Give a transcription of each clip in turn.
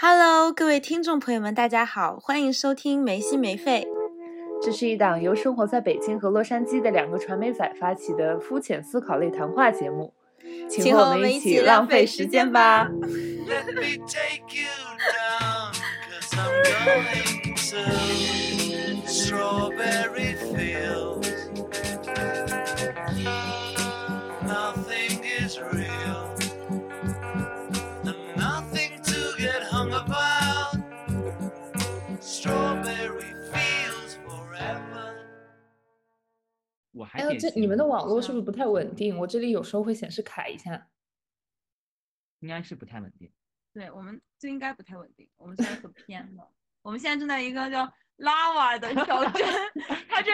Hello，各位听众朋友们，大家好，欢迎收听没心没肺。这是一档由生活在北京和洛杉矶的两个传媒仔发起的肤浅思考类谈话节目，请和我们一起浪费时间吧。还点心这你们的网络是不是不太稳定？我这里有时候会显示卡一下。应该是不太稳定。对我们这应该不太稳定，我们现在可偏了。我们现在正在一个叫 拉瓦的小镇，它这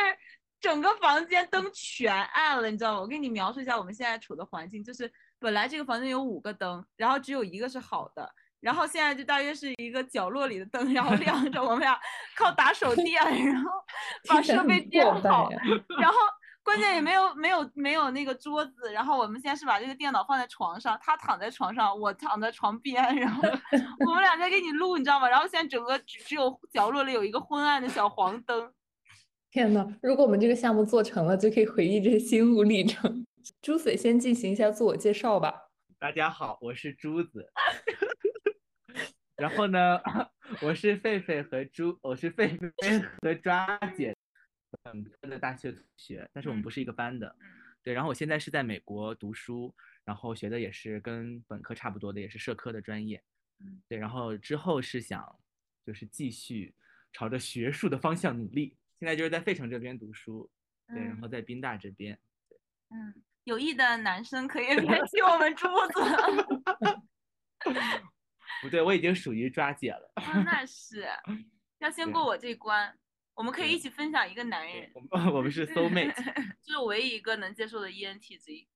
整个房间灯全暗了，你知道吗？我给你描述一下我们现在处的环境，就是本来这个房间有五个灯，然后只有一个是好的，然后现在就大约是一个角落里的灯，然后亮着，我们俩靠打手电，然后把设备建破败好，然后关键也没有没有没有那个桌子，然后我们现在是把这个电脑放在床上，他躺在床上，我躺在床边，然后 我们俩在给你录，你知道吗？然后现在整个只只有角落里有一个昏暗的小黄灯。天呐，如果我们这个项目做成了，就可以回忆这些心路历程。朱水先进行一下自我介绍吧。大家好，我是朱子。然后呢，我是狒狒和猪，我是狒狒和抓姐本科的大学同学，但是我们不是一个班的。对，然后我现在是在美国读书，然后学的也是跟本科差不多的，也是社科的专业。对，然后之后是想就是继续朝着学术的方向努力。现在就是在费城这边读书，对，然后在宾大这边。嗯，有意的男生可以 联系我们珠子。不对，我已经属于抓姐了。啊那是 要先过我这关。我们可以一起分享一个男人，我们 我们是 soul mate。就是唯一一个能接受的 E ENTJ。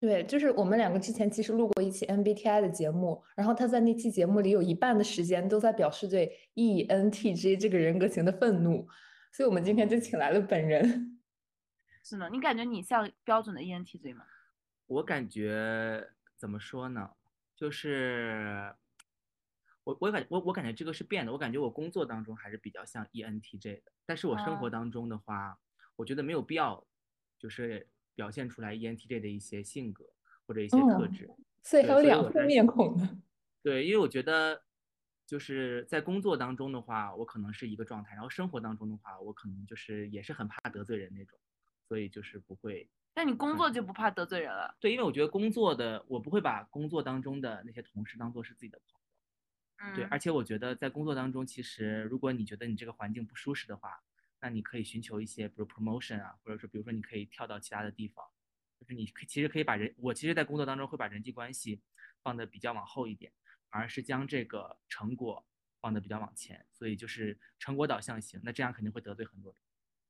对，就是我们两个之前其实录过一期 MBTI 的节目，然后他在那期节目里有一半的时间都在表示对 ENTJ 这个人格型的愤怒，所以我们今天就请来了本人。是呢，你感觉你像标准的 E ENTJ 吗？我感觉怎么说呢？就是我我感我我感觉这个是变的。我感觉我工作当中还是比较像 E ENTJ 的，但是我生活哦当中的话，我觉得没有必要，就是表现出来 E ENTJ 的一些性格或者一些特哦质。所以还有两副面孔呢。对，因为我觉得就是在工作当中的话，我可能是一个状态，然后生活当中的话，我可能就是也是很怕得罪人那种，所以就是不会那你工作就不怕得罪人了。对，因为我觉得工作的我不会把工作当中的那些同事当做是自己的朋友。嗯，对，而且我觉得在工作当中，其实如果你觉得你这个环境不舒适的话，那你可以寻求一些，比如 promotion 啊，或者说比如说你可以跳到其他的地方，就是你可其实可以把人，我其实，在工作当中会把人际关系放的比较往后一点，反而是将这个成果放的比较往前，所以就是成果导向型，那这样肯定会得罪很多人。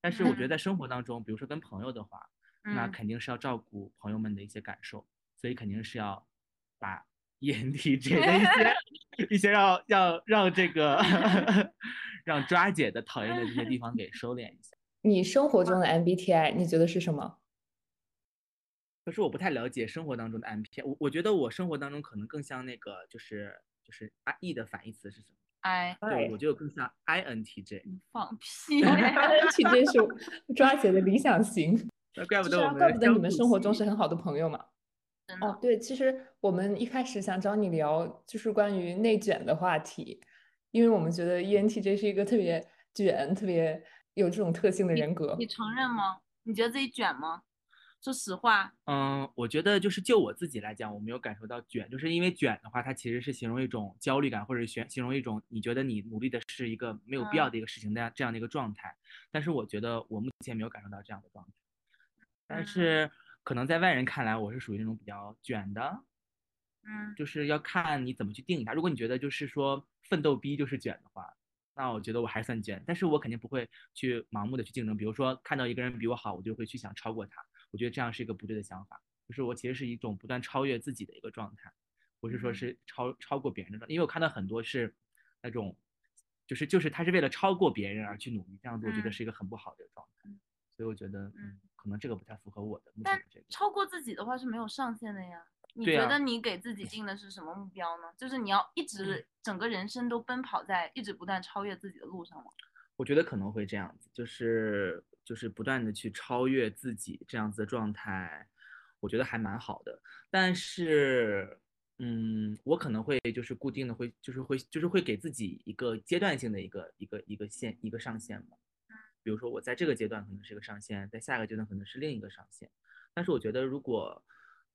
但是我觉得在生活当中，比如说跟朋友的话，那嗯。肯定是要照顾朋友们的一些感受，所以肯定是要把 ENTJ 的一些 一些要要让这个 让抓姐的讨厌的这些地方给收敛一下。你生活中的 MBTI 你觉得是什么？可是我不太了解生活当中的 MBTI，我我觉得我生活当中可能更像那个就是就是 I E 的反义词是什么？？I，对，我觉得更像 INTJ。你放屁！INTJ 是抓姐的理想型。那怪不得我们怪不得你们生活中是很好的朋友嘛。真的哦，对，其实我们一开始想找你聊就是关于内卷的话题，因为我们觉得 E ENTJ 是一个特别卷、特别有这种特性的人格。你承认吗？你觉得自己卷吗？说实话，嗯，我觉得就是就我自己来讲，我没有感受到卷，就是因为卷的话，它其实是形容一种焦虑感，或者形形容一种你觉得你努力的是一个没有必要嗯的一个事情的这样这样的一个状态。但是我觉得我目前没有感受到这样的状态，但嗯是可能在外人看来，我是属于那种比较卷的，嗯，就是要看你怎么去定义它。如果你觉得就是说奋斗逼就是卷的话，那我觉得我还算卷，但是我肯定不会去盲目的去竞争。比如说看到一个人比我好，我就会去想超过他。我觉得这样是一个不对的想法，就是我其实是一种不断超越自己的一个状态，不是说嗯是超超过别人的状态。因为我看到很多是那种，就是就是他是为了超过别人而去努力，这样子我觉得嗯是一个很不好的状态。嗯所以我觉得，嗯，可能这个不太符合我的目前但的这个。超过自己的话是没有上限的呀。你觉得你给自己定的是什么目标呢？就是你要一直整个人生都奔跑在一直不断超越自己的路上吗？我觉得可能会这样子，就是就是不断的去超越自己这样子的状态，我觉得还蛮好的。但是，嗯，我可能会就是固定的会就是会就是会给自己一个阶段性的一个一个一个线一个上限吧。比如说我在这个阶段可能是一个上限，在下一个阶段可能是另一个上限。但是我觉得如果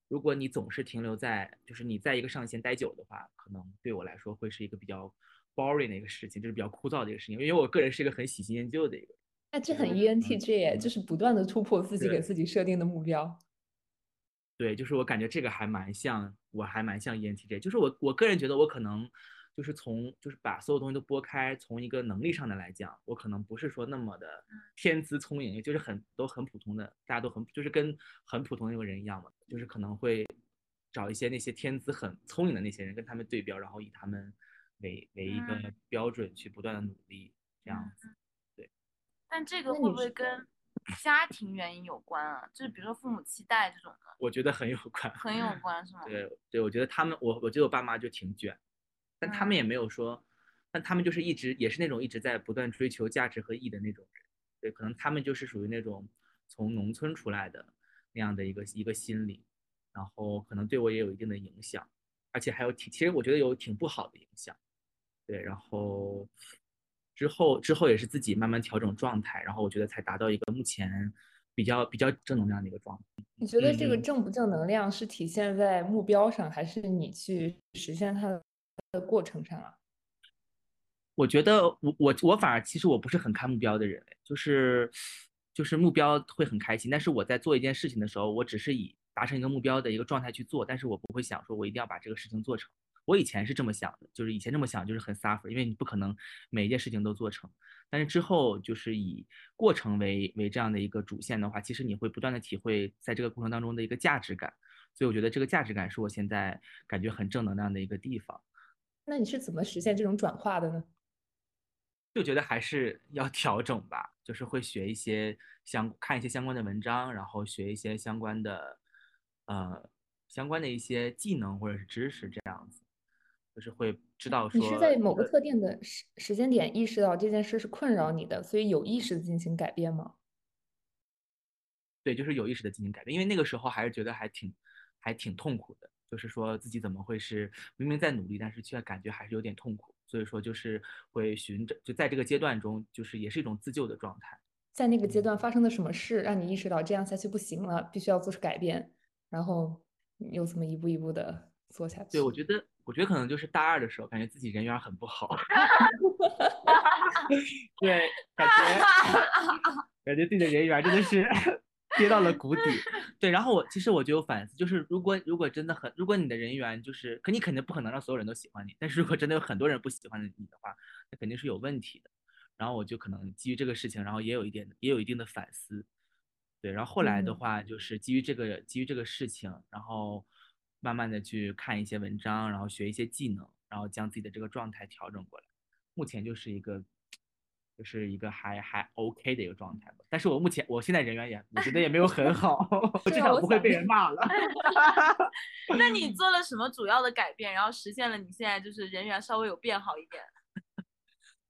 如果你总是停留在就是你在一个上限待久的话，可能对我来说会是一个比较 boring 的一个事情，就是比较枯燥的一个事情。因为我个人是一个很喜新厌旧的一个人。哎，这很 ENTJ 耶，就是不断的突破自己给自己设定的目标。对，就是我感觉这个还蛮像，我还蛮像 E ENTJ，就是我我个人觉得我可能就是从就是把所有东西都拨开，从一个能力上的来讲，我可能不是说那么的天资聪颖，就是很都很普通的，大家都很就是跟很普通的那个人一样嘛，就是可能会找一些那些天资很聪颖的那些人跟他们对标，然后以他们为为一个嗯标准去不断的努力，这样子。对但这个会不会跟家庭原因有关啊？就是比如说父母期待这种的，我觉得很有关，很有关是 吗？对对，我觉得他们，我我觉得我爸妈就挺卷，但他们也没有说，但他们就是一直也是那种一直在不断追求价值和意义的那种人，对，可能他们就是属于那种从农村出来的那样的一个一个心理，然后可能对我也有一定的影响，而且还有挺，其实我觉得有挺不好的影响，对，然后之后之后也是自己慢慢调整状态，然后我觉得才达到一个目前比较比较正能量的一个状态。你觉得这个嗯。正不正能量是体现在目标上，还是你去实现它的过程上啊？我觉得我我我反而其实我不是很看目标的人，就是就是目标会很开心，但是我在做一件事情的时候，我只是以达成一个目标的一个状态去做，但是我不会想说我一定要把这个事情做成。我以前是这么想的，就是以前这么想就是很 suffer，因为你不可能每一件事情都做成。但是之后就是以过程为为这样的一个主线的话，其实你会不断的体会在这个过程当中的一个价值感，所以我觉得这个价值感是我现在感觉很正能量的一个地方。那你是怎么实现这种转化的呢？就觉得还是要调整吧，就是会学一些相看一些相关的文章，然后学一些相关的呃相关的一些技能或者是知识，这样子，就是会知道说你是在某个呃特定的时时间点意识到这件事是困扰你的，所以有意识的进行改变吗？对，就是有意识的进行改变，因为那个时候还是觉得还挺还挺痛苦的，就是说自己怎么会是明明在努力，但是却感觉还是有点痛苦，所以说就是会寻着就在这个阶段中，就是也是一种自救的状态。在那个阶段发生的什么事让你意识到这样下去不行了，必须要做出改变，然后你又这么一步一步的做下去？对，我觉得，我觉得可能就是大二的时候，感觉自己人缘很不好。对，感觉 感觉自己的人缘真的是跌到了谷底。对，然后我其实我就有反思，就是如果如果真的很，如果你的人缘就是，可你肯定不可能让所有人都喜欢你，但是如果真的有很多人不喜欢你的话，那肯定是有问题的。然后我就可能基于这个事情，然后也有一点也有一定的反思。对，然后后来的嗯话，就是基于这个基于这个事情，然后慢慢的去看一些文章，然后学一些技能，然后将自己的这个状态调整过来。目前就是一个，就是一个还还 OK 的一个状态吧。但是我目前我现在人缘也，我觉得也没有很好，我至少不会被人骂了。那你 做了什么主要的改变，然后实现了你现在就是人缘稍微有变好一点？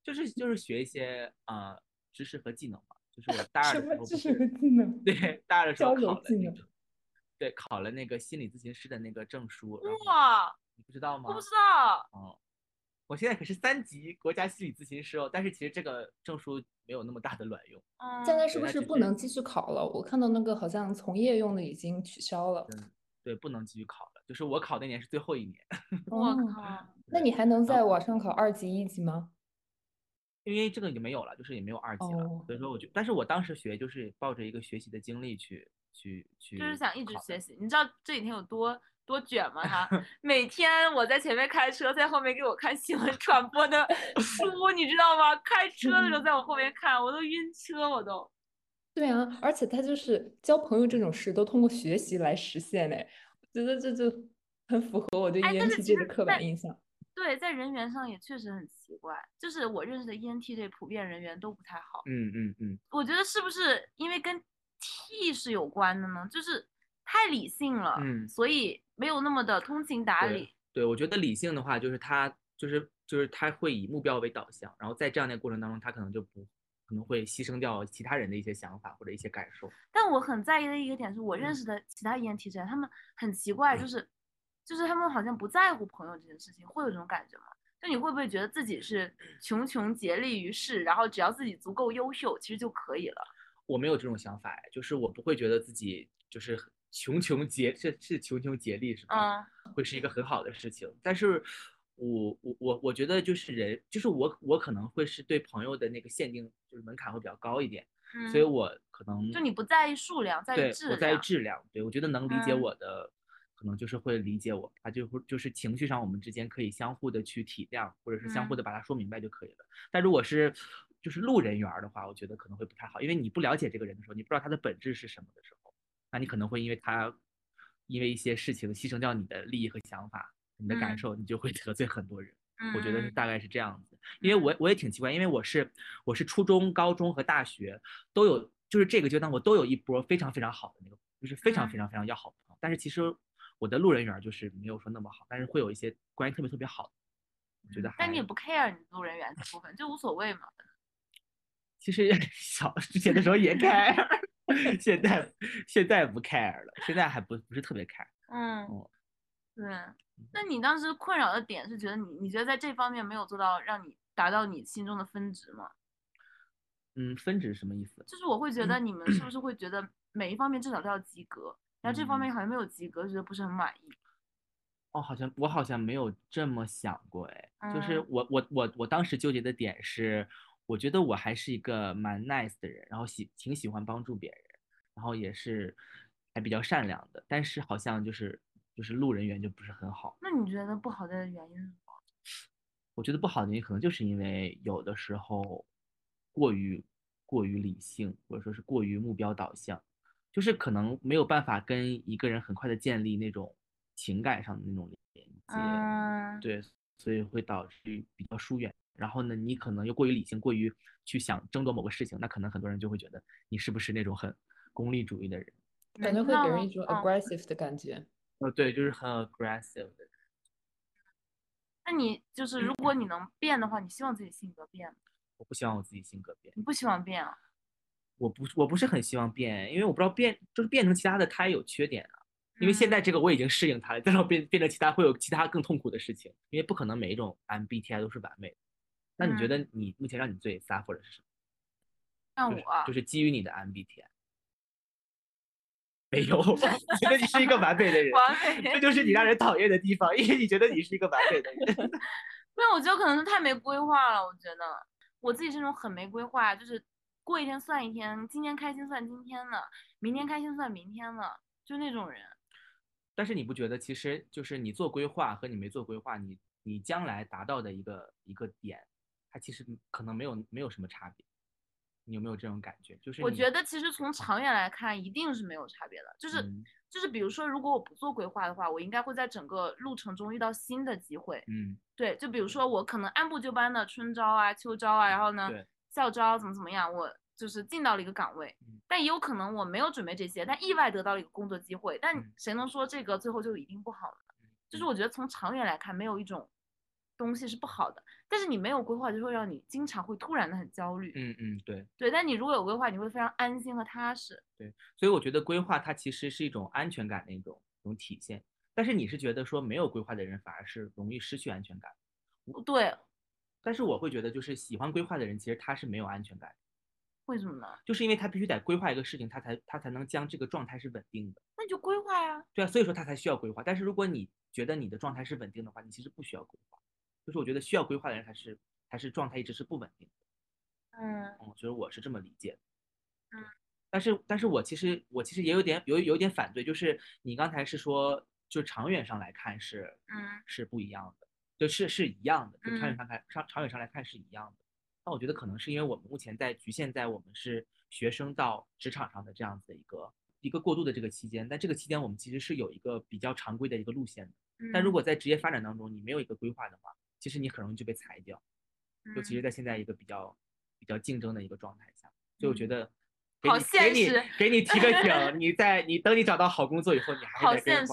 就是就是学一些呃知识和技能嘛。就是我大二的时候知识和技能？对大二的时候考了技能那个，对考了那个心理咨询师的那个证书。哇，你不知道吗？我不知道，哦，我现在可是三级国家心理咨询师哦，但是其实这个证书没有那么大的卵用。嗯，现在是不是是不能继续考了？我看到那个好像从业用的已经取消了。对，不能继续考了。就是我考那年是最后一年，我哦靠，那你还能在网上考二级、一级吗？因为这个已经没有了，就是也没有二级了。哦所以说我就，但是我当时学就是抱着一个学习的经历去去去，就是想一直学。习。你知道这几天有多多卷嘛？他每天我在前面开车，在后面给我看新闻传播的书，你知道吗？开车的时候在我后面看，我都晕车，我都。对啊，而且他就是交朋友这种事都通过学习来实现嘞，我觉得这就很符合我对哎但是其 ENTJ 的刻板印象。对，在人缘上也确实很奇怪，就是我认识的 ENTJ 普遍人缘都不太好。嗯嗯嗯，我觉得是不是因为跟 T 是有关的呢？就是太理性了，嗯所以没有那么的通情达理。对，我觉得理性的话，就是他就是就是他会以目标为导向，然后在这样的过程当中，他可能就不可能会牺牲掉其他人的一些想法或者一些感受。但我很在意的一个点是我嗯认识的其他 ENTJ，他们很奇怪，就是就是他们好像不在乎朋友这件事情，会有这种感觉吗？就你会不会觉得自己是穷穷竭力于世，然后只要自己足够优秀，其实就可以了？我没有这种想法，哎，就是我不会觉得自己就是很穷穷竭是是穷穷竭力是吧？嗯会是一个很好的事情。但是我我我我觉得就是人，就是我我可能会是对朋友的那个限定就是门槛会比较高一点，嗯，所以我可能就你不在意数量，在意对质我在意量。质量，对我觉得能理解嗯我的。可能就是会理解我，他就会就是情绪上我们之间可以相互的去体谅，或者是相互嗯的把它说明白就可以了。但如果是就是路人缘儿的话，我觉得可能会不太好，因为你不了解这个人的时候，你不知道他的本质是什么的时候，那你可能会因为他因为一些事情牺牲掉你的利益和想法、你的感嗯受，你就会得罪很多人。我觉得大概是这样子，因为我我也挺奇怪，因为我是我是初中、高中和大学都有，就是这个阶段我都有一波非常非常好的那个，就是非常非常非常要好的朋友，但是其实我的路人缘就是没有说那么好，但是会有一些关系特别特别好的，我觉得还。但你也不 care 你路人缘这部分，就无所谓嘛。其实 小之前的时候也 care，现在现在不 care 了，现在还不不是特别 care。嗯哦，对。那你当时困扰的点是觉得你你觉得在这方面没有做到让你达到你心中的分值吗？嗯，分值是什么意思？就是我会觉得你们是不是会觉得每一方面至少都要及格，然后这方面好像没有及格，觉得不是很满意。哦，好像我好像没有这么想过，哎，就是嗯我我我我当时纠结的点是，我觉得我还是一个蛮 nice 的人，然后喜挺喜欢帮助别人，然后也是还比较善良的，但是好像就是就是路人缘就不是很好。那你觉得不好的原因是什么？我觉得不好的原因可能就是因为有的时候过于过于理性，或者说是过于目标导向，就是可能没有办法跟一个人很快的建立那种情感上的那种连接。嗯，对，所以会导致比较疏远。然后呢，你可能又过于理性，过于去想争夺某个事情，那可能很多人就会觉得你是不是那种很功利主义的人？感觉会给人一种嗯 aggressive 的感觉。呃，对，就是很 aggressive 的。那你就是如果你能变的话，你希望自己性格变吗？我不希望我自己性格变，你不希望变啊？我不我不是很希望变，因为我不知道变就是变成其他的它也有缺点啊。因为现在这个我已经适应它了，但是我变变成其他会有其他更痛苦的事情，因为不可能每一种 MBTI 都是完美的。那你觉嗯得你目前让你最 suffer 的是什么？就是像我啊，就是基于你的 MBTI。没有，我觉得你是一个完美的人，完美这就是你让人讨厌的地方，因为你觉得你是一个完美的人。没有我觉得可能是太没规划了。我觉得我自己是那种很没规划，就是过一天算一天，今天开心算今天的，明天开心算明天的，就那种人。但是你不觉得，其实就是你做规划和你没做规划，你你将来达到的一个一个点，它其实可能没有没有什么差别。你有没有这种感觉？就是我觉得其实从长远来看，一定是没有差别的。就是、嗯就是，比如说，如果我不做规划的话，我应该会在整个路程中遇到新的机会。嗯对，就比如说我可能按部就班的春招啊、秋招啊，然后呢校招怎么怎么样，我就是进到了一个岗位嗯，但也有可能我没有准备这些，但意外得到了一个工作机会，但嗯谁能说这个最后就一定不好呢？就是嗯我觉得从长远来看，没有一种东西是不好的，但是你没有规划，就会让你经常会突然的很焦虑。嗯嗯对对，但你如果有规划，你会非常安心和踏实。对，所以我觉得规划它其实是一种安全感的一种一种体现。但是你是觉得说没有规划的人反而是容易失去安全感，对，但是我会觉得就是喜欢规划的人其实他是没有安全感，为什么呢？就是因为他必须得规划一个事情，他才他才能将这个状态是稳定的。那你就规划呀。对啊，所以说他才需要规划。但是如果你觉得你的状态是稳定的话，你其实不需要规划。就是我觉得需要规划的人还是还是状态一直是不稳定的。嗯嗯，所以我是这么理解的。嗯，但是但是我其实我其实也有点有有点反对，就是你刚才是说，就长远上来看是嗯是不一样的，就是是一样的，就长远嗯上看长长远上来看是一样的。那我觉得可能是因为我们目前在局限在我们是学生到职场上的这样子的一个一个过渡的这个期间，但这个期间我们其实是有一个比较常规的一个路线。但如果在职业发展当中你没有一个规划的话，其实你很容易就被裁掉。尤其是嗯在现在一个比较比较竞争的一个状态下，所以我觉嗯得好给给你现实给你提个醒，你在你等你找到好工作以后，你还好现实。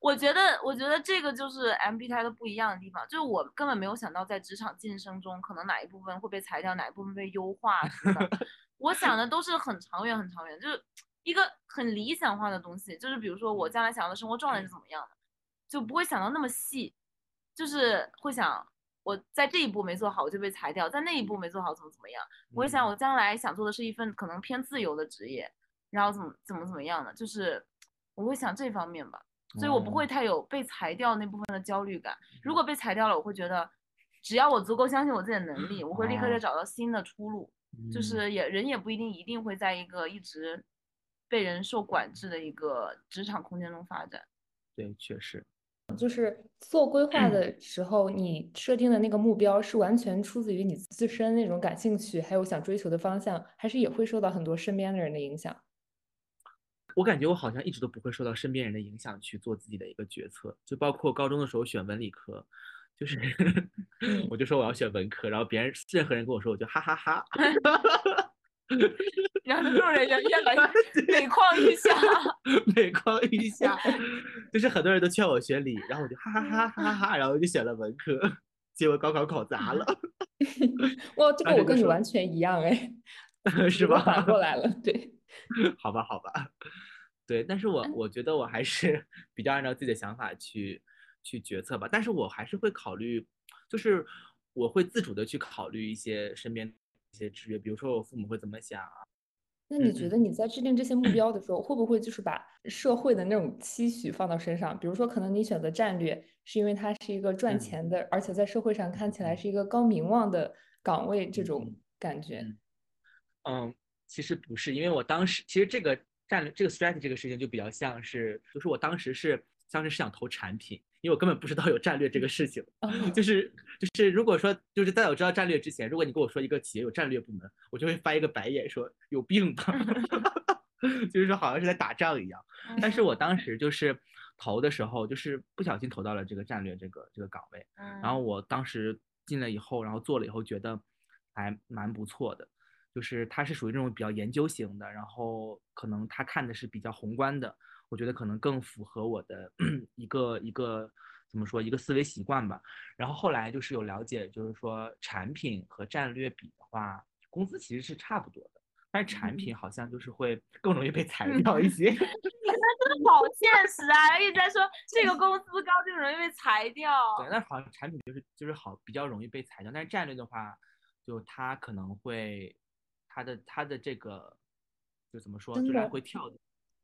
我觉得，我觉得这个就是 MBTI 的不一样的地方，就是我根本没有想到在职场晋升中，可能哪一部分会被裁掉，哪一部分被优化什么的。我想的都是很长远、很长远，就是一个很理想化的东西。就是比如说我将来想要的生活状态是怎么样的，就不会想到那么细，就是会想我在这一步没做好，我就被裁掉；在那一步没做好，怎么怎么样。我会想嗯我将来想做的是一份可能偏自由的职业，然后怎么怎么怎么样的，就是我会想这方面吧。所以我不会哦太有被裁掉那部分的焦虑感。如果被裁掉了，我会觉得，只要我足够相信我自己的能力，我会立刻就哦找到新的出路。就嗯是也人也不一定一定会在一个一直被人受管制的一个职场空间中发展。对，确实。就是做规划的时候，你设定的那个目标是完全出自于你自身那种感兴趣，还有想追求的方向，还是也会受到很多身边的人的影响？我感觉我好像一直都不会受到身边人的影响去做自己的一个决策，就包括高中的时候选文理科，就是嗯 我就说我要选文科，然后别人任何人跟我说，我就哈哈哈。然后这种人越越来 越每况愈下。每况愈下，就是很多人都劝我学理，然后我就哈哈哈哈哈哈，然后就选了文科，结果高考考砸了，哇，这个我跟你完全一样哎，是吧？反过来了，对。好吧，好吧，对，但是我我觉得我还是比较按照自己的想法去去决策吧，但是我还是会考虑，就是我会自主的去考虑一些身边一些制约，比如说我父母会怎么想啊，那你嗯觉得你在制定这些目标的时候，会不会就是把社会的那种期许放到身上？比如说，可能你选择战略，是因为它是一个赚嗯钱的，而且在社会上看起来是一个高名望的岗位，这种嗯感觉。嗯嗯，其实不是，因为我当时其实这个战略这个 strategy 这个事情就比较像是，就是我当时是当时是想投产品，因为我根本不知道有战略这个事情。哦就是就是，如果说就是在我知道战略之前，如果你跟我说一个企业有战略部门，我就会翻一个白眼说有病吧，就是说好像是在打仗一样。但是我当时就是投的时候，就是不小心投到了这个战略这个这个岗位，然后我当时进来以后，然后做了以后，觉得还蛮不错的。就是他是属于这种比较研究型的，然后可能他看的是比较宏观的，我觉得可能更符合我的 一个一个怎么说一个思维习惯吧。然后后来就是有了解，就是说产品和战略比的话，工资其实是差不多的，但是产品好像就是会更容易被裁掉一些。真 的好现实啊！一直在说这个工资高就容易被裁掉。对，但好像产品就是就是好比较容易被裁掉，但是战略的话，就它可能会它的它的这个就怎么说，就来真的回跳的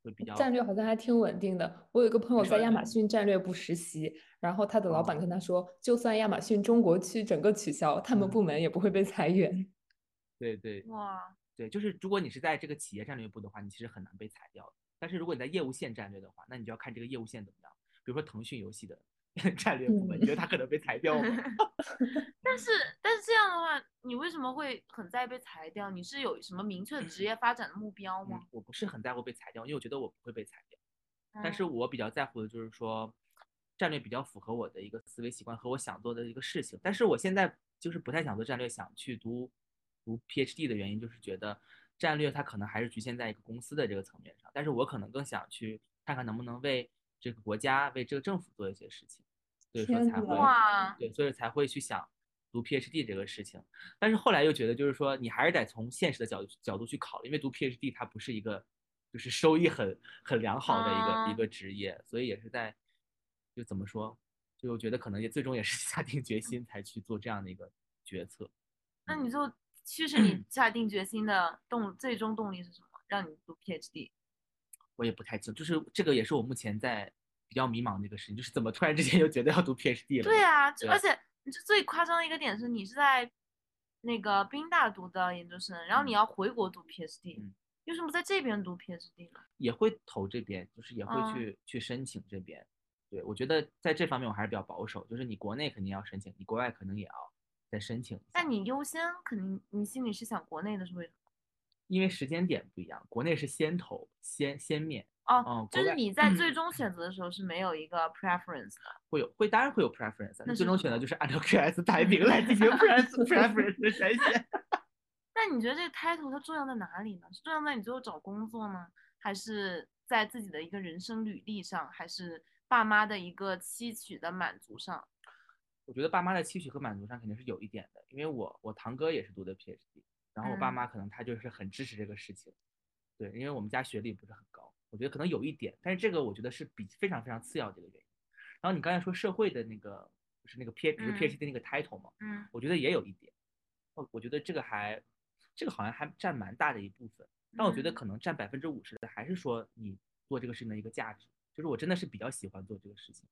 会比较战略好像还挺稳定的。我有一个朋友在亚马逊战略部实习，然后他的老哦板跟他说，就算亚马逊中国区整个取消，他们嗯部门也不会被裁员。对对哇，对，就是如果你是在这个企业战略部的话，你其实很难被裁掉的。但是如果你在业务线战略的话，那你就要看这个业务线怎么样。比如说腾讯游戏的 战略部门，你觉得他可能被裁掉吗？但是但是这样的话，你为什么会很在意被裁掉？你是有什么明确的职业发展的目标吗嗯？，我不是很在乎被裁掉，因为我觉得我不会被裁掉。但是嗯我比较在乎的就是说，战略比较符合我的一个思维习惯和我想做的一个事情。但是我现在就是不太想做战略，想去读读 PhD 的原因，就是觉得战略它可能还是局限在一个公司的这个层面上，但是我可能更想去看看能不能为这个国家、为这个政府做一些事情，所以说才会对，所以才会去想读 PhD 这个事情。但是后来又觉得，就是说你还是得从现实的角度角度去考虑，因为读 PhD 它不是一个就是收益很很良好的一个、啊一个职业，所以也是在就怎么说，就我觉得可能也最终也是 下定决心才去做这样的一个决策。那你就其实你 下定决心的动最终动力是什么？让你读 PhD？我也不太清，就是这个也是我目前在比较迷茫的一个事情，就是怎么突然之间又觉得要读 PhD 了？对啊，对而且你这最夸张的一个点是你是在那个宾大读的研究生，然后你嗯要回国读 PhD，、嗯为什么不在这边读 PhD 呢？也会投这边，就是也会嗯去、去申请这边。对我觉得在这方面我还是比较保守，就是你国内肯定要申请，你国外可能也要再申请。但你优先肯定你心里是想国内的是为什么？因为时间点不一样，国内是先投先先面，哦，哦就是你在最终选择的时候是没有一个 preference 的。会有会当然会有 preference，那最终选择就是按照 QS 排名来进行 preference preference 的筛选。那你觉得这个 title 它重要在哪里呢？是重要在你最后找工作呢，还是在自己的一个人生履历上，还是爸妈的一个期许的满足上？我觉得爸妈的期许和满足上肯定是有一点的，因为我我堂哥也是读的 PhD，然后我爸嗯妈可能他就是很支持这个事情，对，因为我们家学历不是很高，我觉得可能有一点，但是这个我觉得是比非常非常次要的一个原因。然后你刚才说社会的那个就是那个 P 就是嗯 PhD 那个 title 嘛，嗯我觉得也有一点，我我觉得这个还这个好像还占蛮大的一部分，但我觉得嗯可能占百分之五十的还是说你做这个事情的一个价值，就是我真的是比较喜欢做这个事情。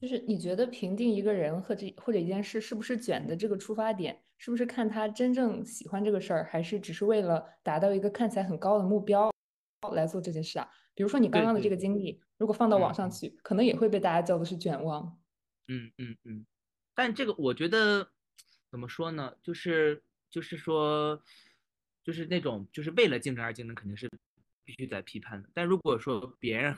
就是你觉得评定一个人和这或者一件事是不是卷的这个出发点，是不是看他真正喜欢这个事儿，还是只是为了达到一个看起来很高的目标来做这件事啊？比如说你刚刚的这个经历，如果放到网上去，可能也会被大家叫的是卷王。嗯嗯嗯，但这个我觉得怎么说呢？就是就是说，就是那种就是为了竞争而竞争，肯定是必须得批判的。但如果说别人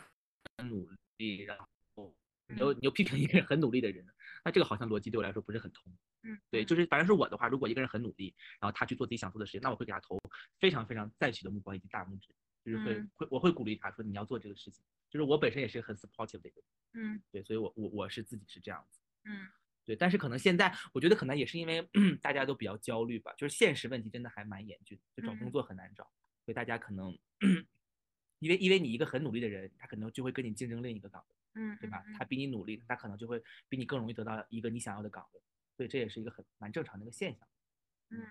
很努力，然后你又你又批评一个人很努力的人，那这个好像逻辑对我来说不是很通。嗯，对，嗯就是反正是我的话，如果一个人很努力，然后他去做自己想做的事情，那我会给他投非常非常赞许的目光以及大拇指，就是会、嗯会我会鼓励他说你要做这个事情。就是我本身也是很 supportive 的一个人，嗯对，所以我我我是自己是这样子。嗯对，但是可能现在，我觉得可能也是因为 大家都比较焦虑吧，就是现实问题真的还蛮严峻，就找工嗯作很难找，所以大家可能，因为因为你一个很努力的人，他可能就会跟你竞争另一个岗位，嗯，对吧？嗯他比你努力，他可能就会比你更容易得到一个你想要的岗位，所以这也是一个很蛮正常的一个现象。嗯嗯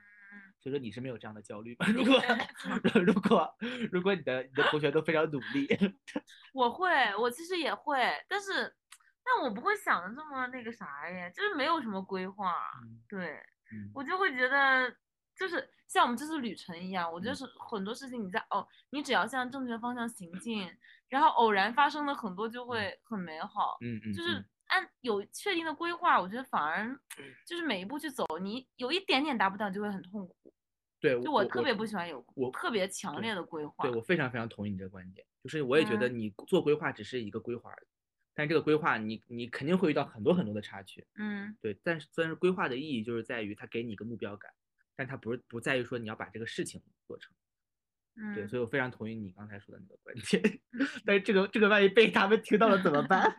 所以说你是没有这样的焦虑吧？如果如果如果你的你的同学都非常努力，我会，我其实也会，但是但我不会想的这么那个啥耶，就是没有什么规划，嗯对嗯。我。就会觉得就是像我们这次旅程一样，我觉得嗯。是很多事情你在哦，你只要向正确方向行进，然后偶然发生的很多就会很美好，嗯嗯，就是嗯按有确定的规划，我觉得反而就是每一步去走，你有一点点达不到，就会很痛苦。对，就我特别不喜欢有我特别强烈的规划。对我。非常非常同意你这个观点，就是我也觉得嗯。你做规划只是一个规划而已，但这个规划你你肯定会遇到很多很多的插曲，嗯。对，但是但是规划的意义就是在于它给你一个目标感，但它不是不在于说你要把这个事情做成，嗯，对，所以我非常同意你刚才说的那个观点，但是这个这个万一被他们听到了怎么办？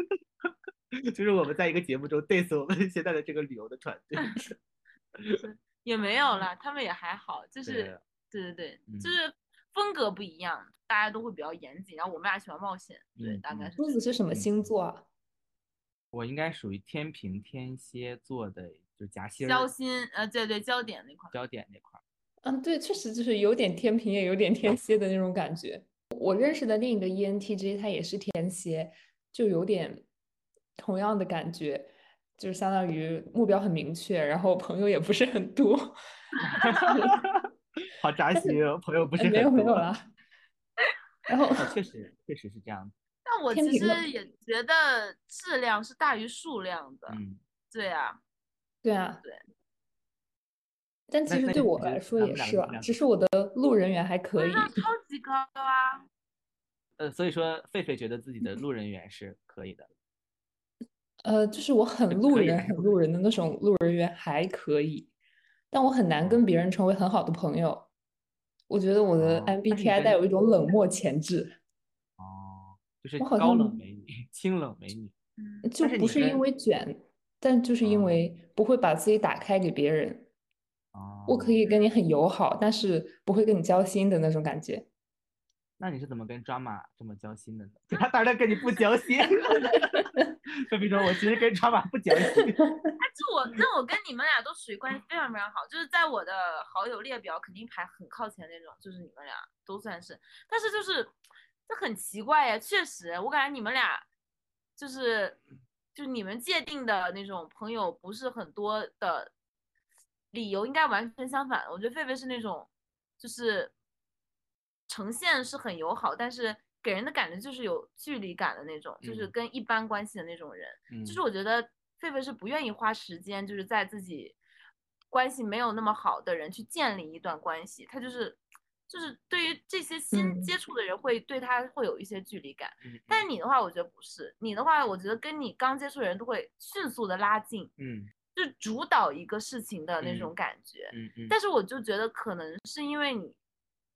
就是我们在一个节目中 diss 我们现在的这个旅游的团队，也没有啦，他们也还好，就是对对对对，嗯就是风格不一样，大家都会比较严谨，然后我们俩喜欢冒险，对，大概是珠子是什么嗯星座啊？我应该属于天平天蝎座的，就是夹心儿焦心，呃，对对，焦点那块儿，焦点那块儿。嗯，对，确实就是有点天平，也有点天蝎的那种感觉。我认识的另一个 E ENTJ，他也是天蝎，就有点同样的感觉，就是相当于目标很明确，然后朋友也不是很多。好扎心哦，朋友不是哎没有很多没有啦。然后确实确实是这样子。但我其实也觉得质量是大于数量的，嗯，对啊，对啊，对。但其实对我来说也是只是我的路人缘还可以。那超级高啊，呃，所以说狒狒觉得自己的路人缘是可以的。呃，就是我很路人、很路人的那种路人缘还可以，但我很难跟别人成为很好的朋友。我觉得我的 MBTI 带有一种冷漠潜质，哦，就是高冷美女、清冷美女。嗯就不是因为卷，但就是因哦为不会把自己打开给别人。哦，我可以跟你很友好，但是不会跟你交心的那种感觉。那你是怎么跟 drama 这么交心的呢？他当然跟你不交心。就比如说，我其实跟 drama 不交心。就我，那我跟你们俩都属于关系非常非常好，就是在我的好友列表肯定排很靠前那种，就是你们俩都算是。但是就是这很奇怪呀，确实，我感觉你们俩就是就你们界定的那种朋友不是很多的理由，应该完全相反。我觉得狒狒是那种就是呈现是很友好，但是给人的感觉就是有距离感的那种，就是嗯跟一般关系的那种人。嗯就是我觉得狒狒是不愿意花时间，就是在自己关系没有那么好的人去建立一段关系，他就是就是对于这些新嗯接触的人会对他会有一些距离感。嗯但是你的话，我觉得不是，你的话，我觉得跟你刚接触的人都会迅速的拉近，嗯就主导一个事情的那嗯种感觉。嗯嗯但是我就觉得可能是因为你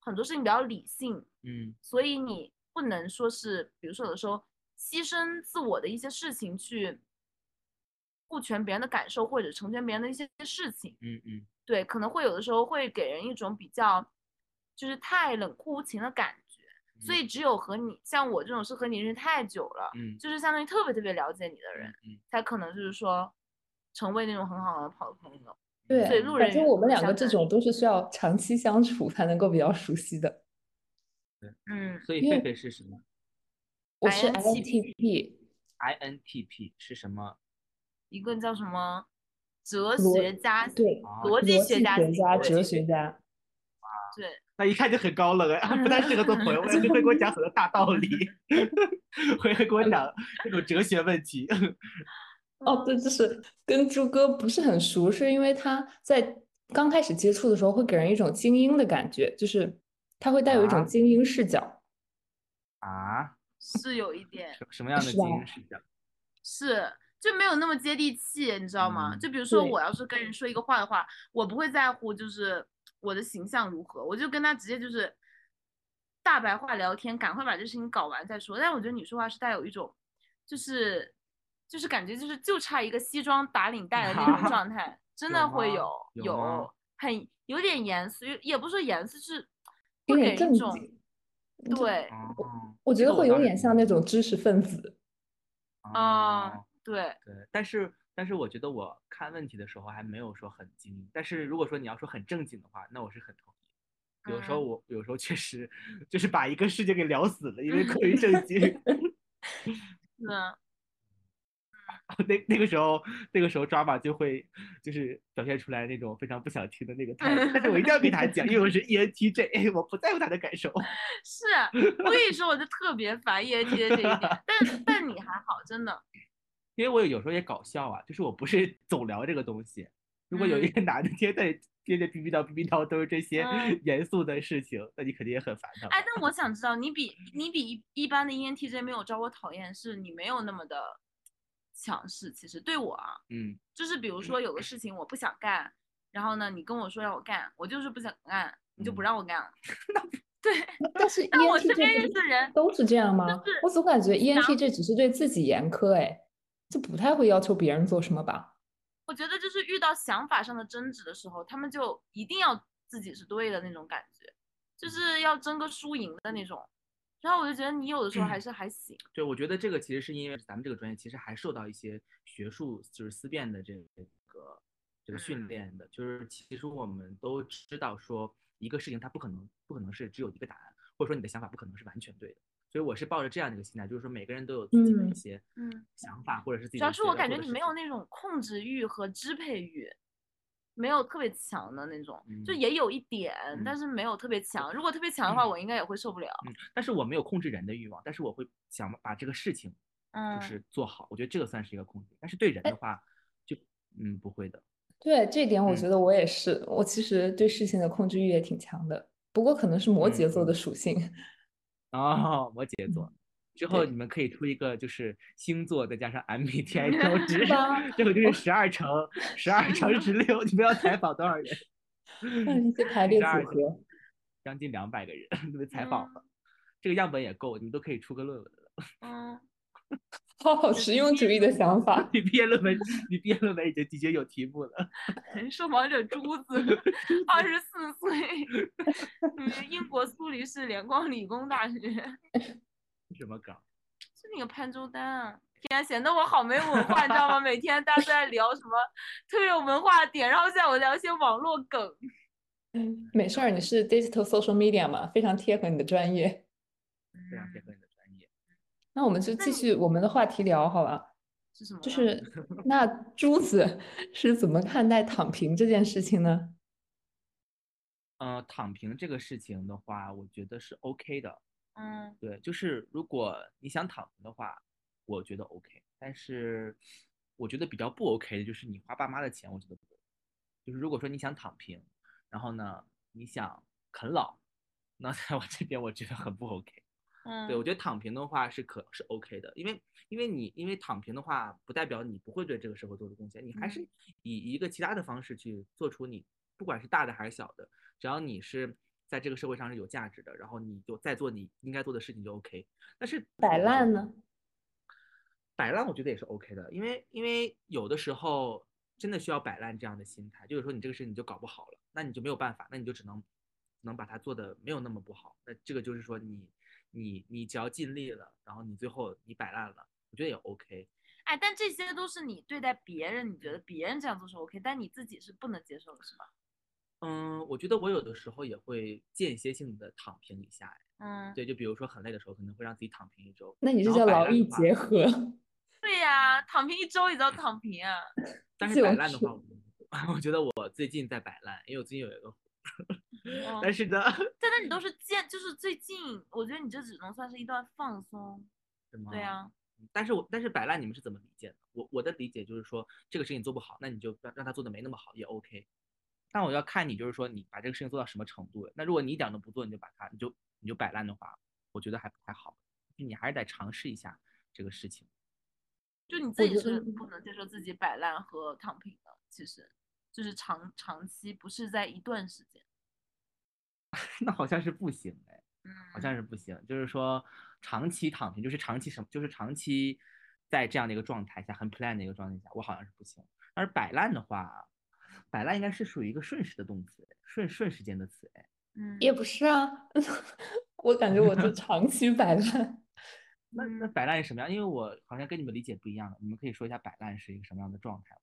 很多事情比较理性，嗯。所以你不能说是，比如说有的时候牺牲自我的一些事情去顾全别人的感受或者成全别人的一些事情，嗯嗯。对，可能会有的时候会给人一种比较就是太冷酷无情的感觉。所以只有和你像我这种是和你认识太久了，嗯。就是相当于特别特别了解你的人，嗯才可能就是说成为那种很好的好朋友。对，所以路人感觉我们两个这种都是需要长期相处才能够比较熟悉的。嗯，所以因为狒狒是什么我是 INTP INTP，？INTP 是什么？一个叫什么哲学家，对，啊逻辑学家型，学家、哲学家。对，那一看就很高冷哎，不太适合做朋友，会会给我 讲很多大道理，会会给我讲那种哲学问题。哦，对，就是跟朱哥不是很熟，是因为他在刚开始接触的时候会给人一种精英的感觉，就是他会带有一种啊精英视角。啊？是有一点什什么样的是精英视角？是就没有那么接地气，你知道吗？嗯就比如说我要是跟人说一个话的话，我不会在乎就是我的形象如何，我就跟他直接就是大白话聊天，赶快把这事情搞完再说。但我觉得你说话是带有一种就是就是感觉就是就差一个西装打领带的那种状态，真的会有有吗很有点严肃，也不是说严肃，是有点会给一种正经。对哦，我觉得会有点像那种种知识分子。啊、对，对，但是但是我觉得我看问题的时候还没有说很精英，但是如果说你要说很正经的话，那我是很同意。有时候嗯我有时候确实 就是把一个事情给聊死了，因为过于正经。是 啊那那个时候那个时候抓马就会就是表现出来那种非常不想听的那个态度，但是我一定要给他讲，因为我是 E ENTJ，我不在乎他的感受。是，我跟你说，我就特别烦 ENTJ 这一点，但但你还好，真的。因为我有时候也搞笑啊，就是我不是总聊这个东西。如果有一个男的天天天天逼逼叨逼逼叨都是这些嗯严肃的事情，那你肯定也很烦他吧。哎，但我想知道，你比你比一一般的 E ENTJ 没有招我讨厌，是你没有那么的强势。其实对我啊，嗯就是比如说有个事情我不想干，然后呢，你跟我说让我干，我就是不想干，你就不嗯让我干了。对，但是 但我身边 ENTJ 认识的人都是这样吗？是我总感觉 ENTJ 只是对自己严苛，哎，就不太会要求别人做什么吧？我觉得就是遇到想法上的争执的时候，他们就一定要自己是对的那种感觉，就是要争个输赢的那种。然后我就觉得你有的时候还是还行，对，我觉得这个其实是因为咱们这个专业其实还受到一些学术就是思辨的这个这个训嗯练的，就是其实我们都知道说一个事情它不可能不可能是只有一个答案，或者说你的想法不可能是完全对的。所以我是抱着这样的一个心态，就是说每个人都有自己的一嗯些嗯，想法，或者是自己主要是我感觉你没有那种控制欲和支配欲，没有特别强的那种，就嗯也有一点，但嗯是没有特别强。如果特别强的话，我应该也会受不了。嗯，但是我没有控制人的欲望，但是我会想把这个事情嗯，就是做好，我觉得这个算是一个控制。但是对人的话，就嗯不会的。对，这点我嗯觉得我也是，我其实对事情的控制欲也挺强的，不过可能是摩嗯羯座的嗯属性。哦，摩羯座。之后你们可以出一个就是星座再加上 MBTI 标志吧，这个就是十二乘 十二乘十六，你们要采访多少人？嗯，一些排列组12合。将近两百个人，你们采访了，这个样本也够，你们都可以出个论文了。嗯，好好实用主义的想法。你毕业论文，你毕业论文已经已经有题目了。受访者朱子，二十四岁，嗯，英国苏黎世联邦理工大学，是什么梗？是那个潘周丹啊。天啊，显得我好没文化，你知道吗？每天大家都在聊什么特别有文化的点，然后现在我聊一些网络梗。嗯，没事儿，你是 digital social media 嘛，非常贴合你的专业。非常贴合你的专业。那我们就继续我们的话题聊好了，是什么？就是那珠子是怎么看待躺平这件事情呢？呃，躺平这个事情的话，我觉得是 OK 的。嗯对，就是如果你想躺平的话，我觉得 OK。但是我觉得比较不 OK 的就是你花爸妈的钱，我觉得不对。就是如果说你想躺平，然后呢你想啃老，那在我这边我觉得很不 OK。嗯，对，我觉得躺平的话是可是 OK 的，因为因为你因为躺平的话，不代表你不会对这个社会做出贡献，你还是嗯以一个其他的方式去做出你不管是大的还是小的，只要你是在这个社会上是有价值的，然后你就在做你应该做的事情就 OK。但是摆烂呢？摆烂我觉得也是 OK 的，因为因为有的时候真的需要摆烂这样的心态，就是说你这个事情你就搞不好了，那你就没有办法，那你就只能能把它做的没有那么不好。那这个就是说你你你只要尽力了，然后你最后你摆烂了，我觉得也 OK。哎，但这些都是你对待别人，你觉得别人这样做是 OK，但你自己是不能接受的，是吧？嗯，我觉得我有的时候也会间歇性的躺平一下，嗯，对，就比如说很累的时候，可能会让自己躺平一周。那你这然后叫劳逸结合。对呀、躺平一周也叫躺平啊。但就是摆烂的话，我 我觉得我最近在摆烂，因为我最近有一个，嗯但是呢，但是你都是见，就是最近，我觉得你这只能算是一段放松。对啊呀、嗯但是我但是摆烂你们是怎么理解的？我我的理解就是说，这个事情做不好，那你就让让他做的没那么好也 OK。但我要看你就是说你把这个事情做到什么程度。那如果你一点都不做，你就把它你就你就摆烂的话，我觉得还不太好。就你还是得尝试一下这个事情。就你自己是不能接受自己摆烂和躺平的，其实就是长长期，不是在一段时间。那好像是不行哎，嗯，好像是不行。就是说长期躺平，就是长期什么，就是长期在这样的一个状态下，很 plan 的一个状态下，我好像是不行。但是摆烂的话，摆烂应该是属于一个瞬时的动词，瞬瞬时间的词哎。嗯，也不是啊，我感觉我就长期摆烂。那那摆烂是什么样？因为我好像跟你们理解不一样的，你们可以说一下摆烂是一个什么样的状态？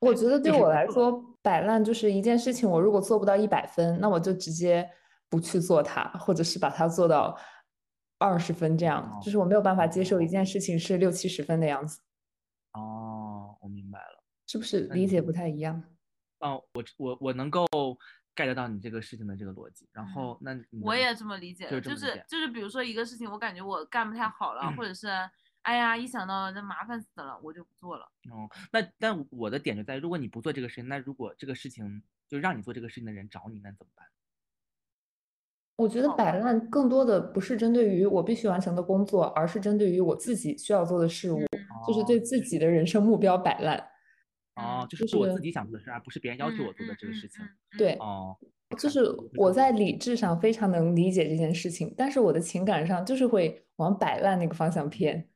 我觉得对我来说，摆烂就是一件事情，我如果做不到一百分，那我就直接不去做它，或者是把它做到二十分这样。就是我没有办法接受一件事情是六七十分的样子，哦，我明白了。是不是理解不太一样？哦，我我我能够 get 到你这个事情的这个逻辑。然后那我也这么理解，就就是就是，比如说一个事情，我感觉我干不太好了，或者是哎呀，一想到这麻烦死了，我就不做了。哦，那但我的点就在于，如果你不做这个事情，那如果这个事情就让你做这个事情的人找你，那怎么办？我觉得摆烂更多的不是针对于我必须完成的工作，而是针对于我自己需要做的事物，就是哦对自己的人生目标摆烂。哦，嗯就是是我自己想做的事，而不是别人要求我做的这个事情。对，哦，就是我在理智上非常能理解这件事情，但是我的情感上就是会往摆烂那个方向偏。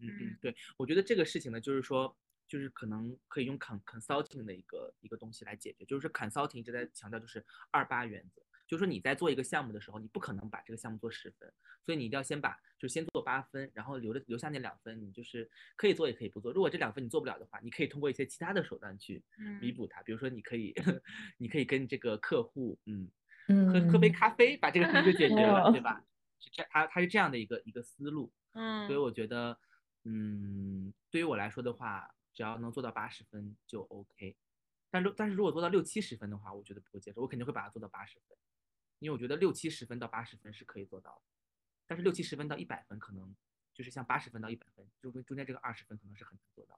嗯嗯，对，我觉得这个事情呢，就是说，就是可能可以用 con consulting 的一个一个东西来解决，就是说 consulting 一直在强调就是二八原则，就是说你在做一个项目的时候，你不可能把这个项目做十分，所以你一定要先把就是先做八分，然后留着留下那两分，你就是可以做也可以不做。如果这两分你做不了的话，你可以通过一些其他的手段去弥嗯补它，比如说你可以 你可以跟这个客户嗯嗯，喝喝杯咖啡，把这个事情就解决了，对哦吧？是这他他是这样的一个一个思路。嗯，所以我觉得，嗯，对于我来说的话，只要能做到八十分就 OK。但如但是如果做到六七十分的话，我觉得不会接受，我肯定会把它做到八十分，因为我觉得六七十分到八十分是可以做到的，但是六七十分到一百分可能就是像八十分到一百分，中中间这个二十分可能是很难做到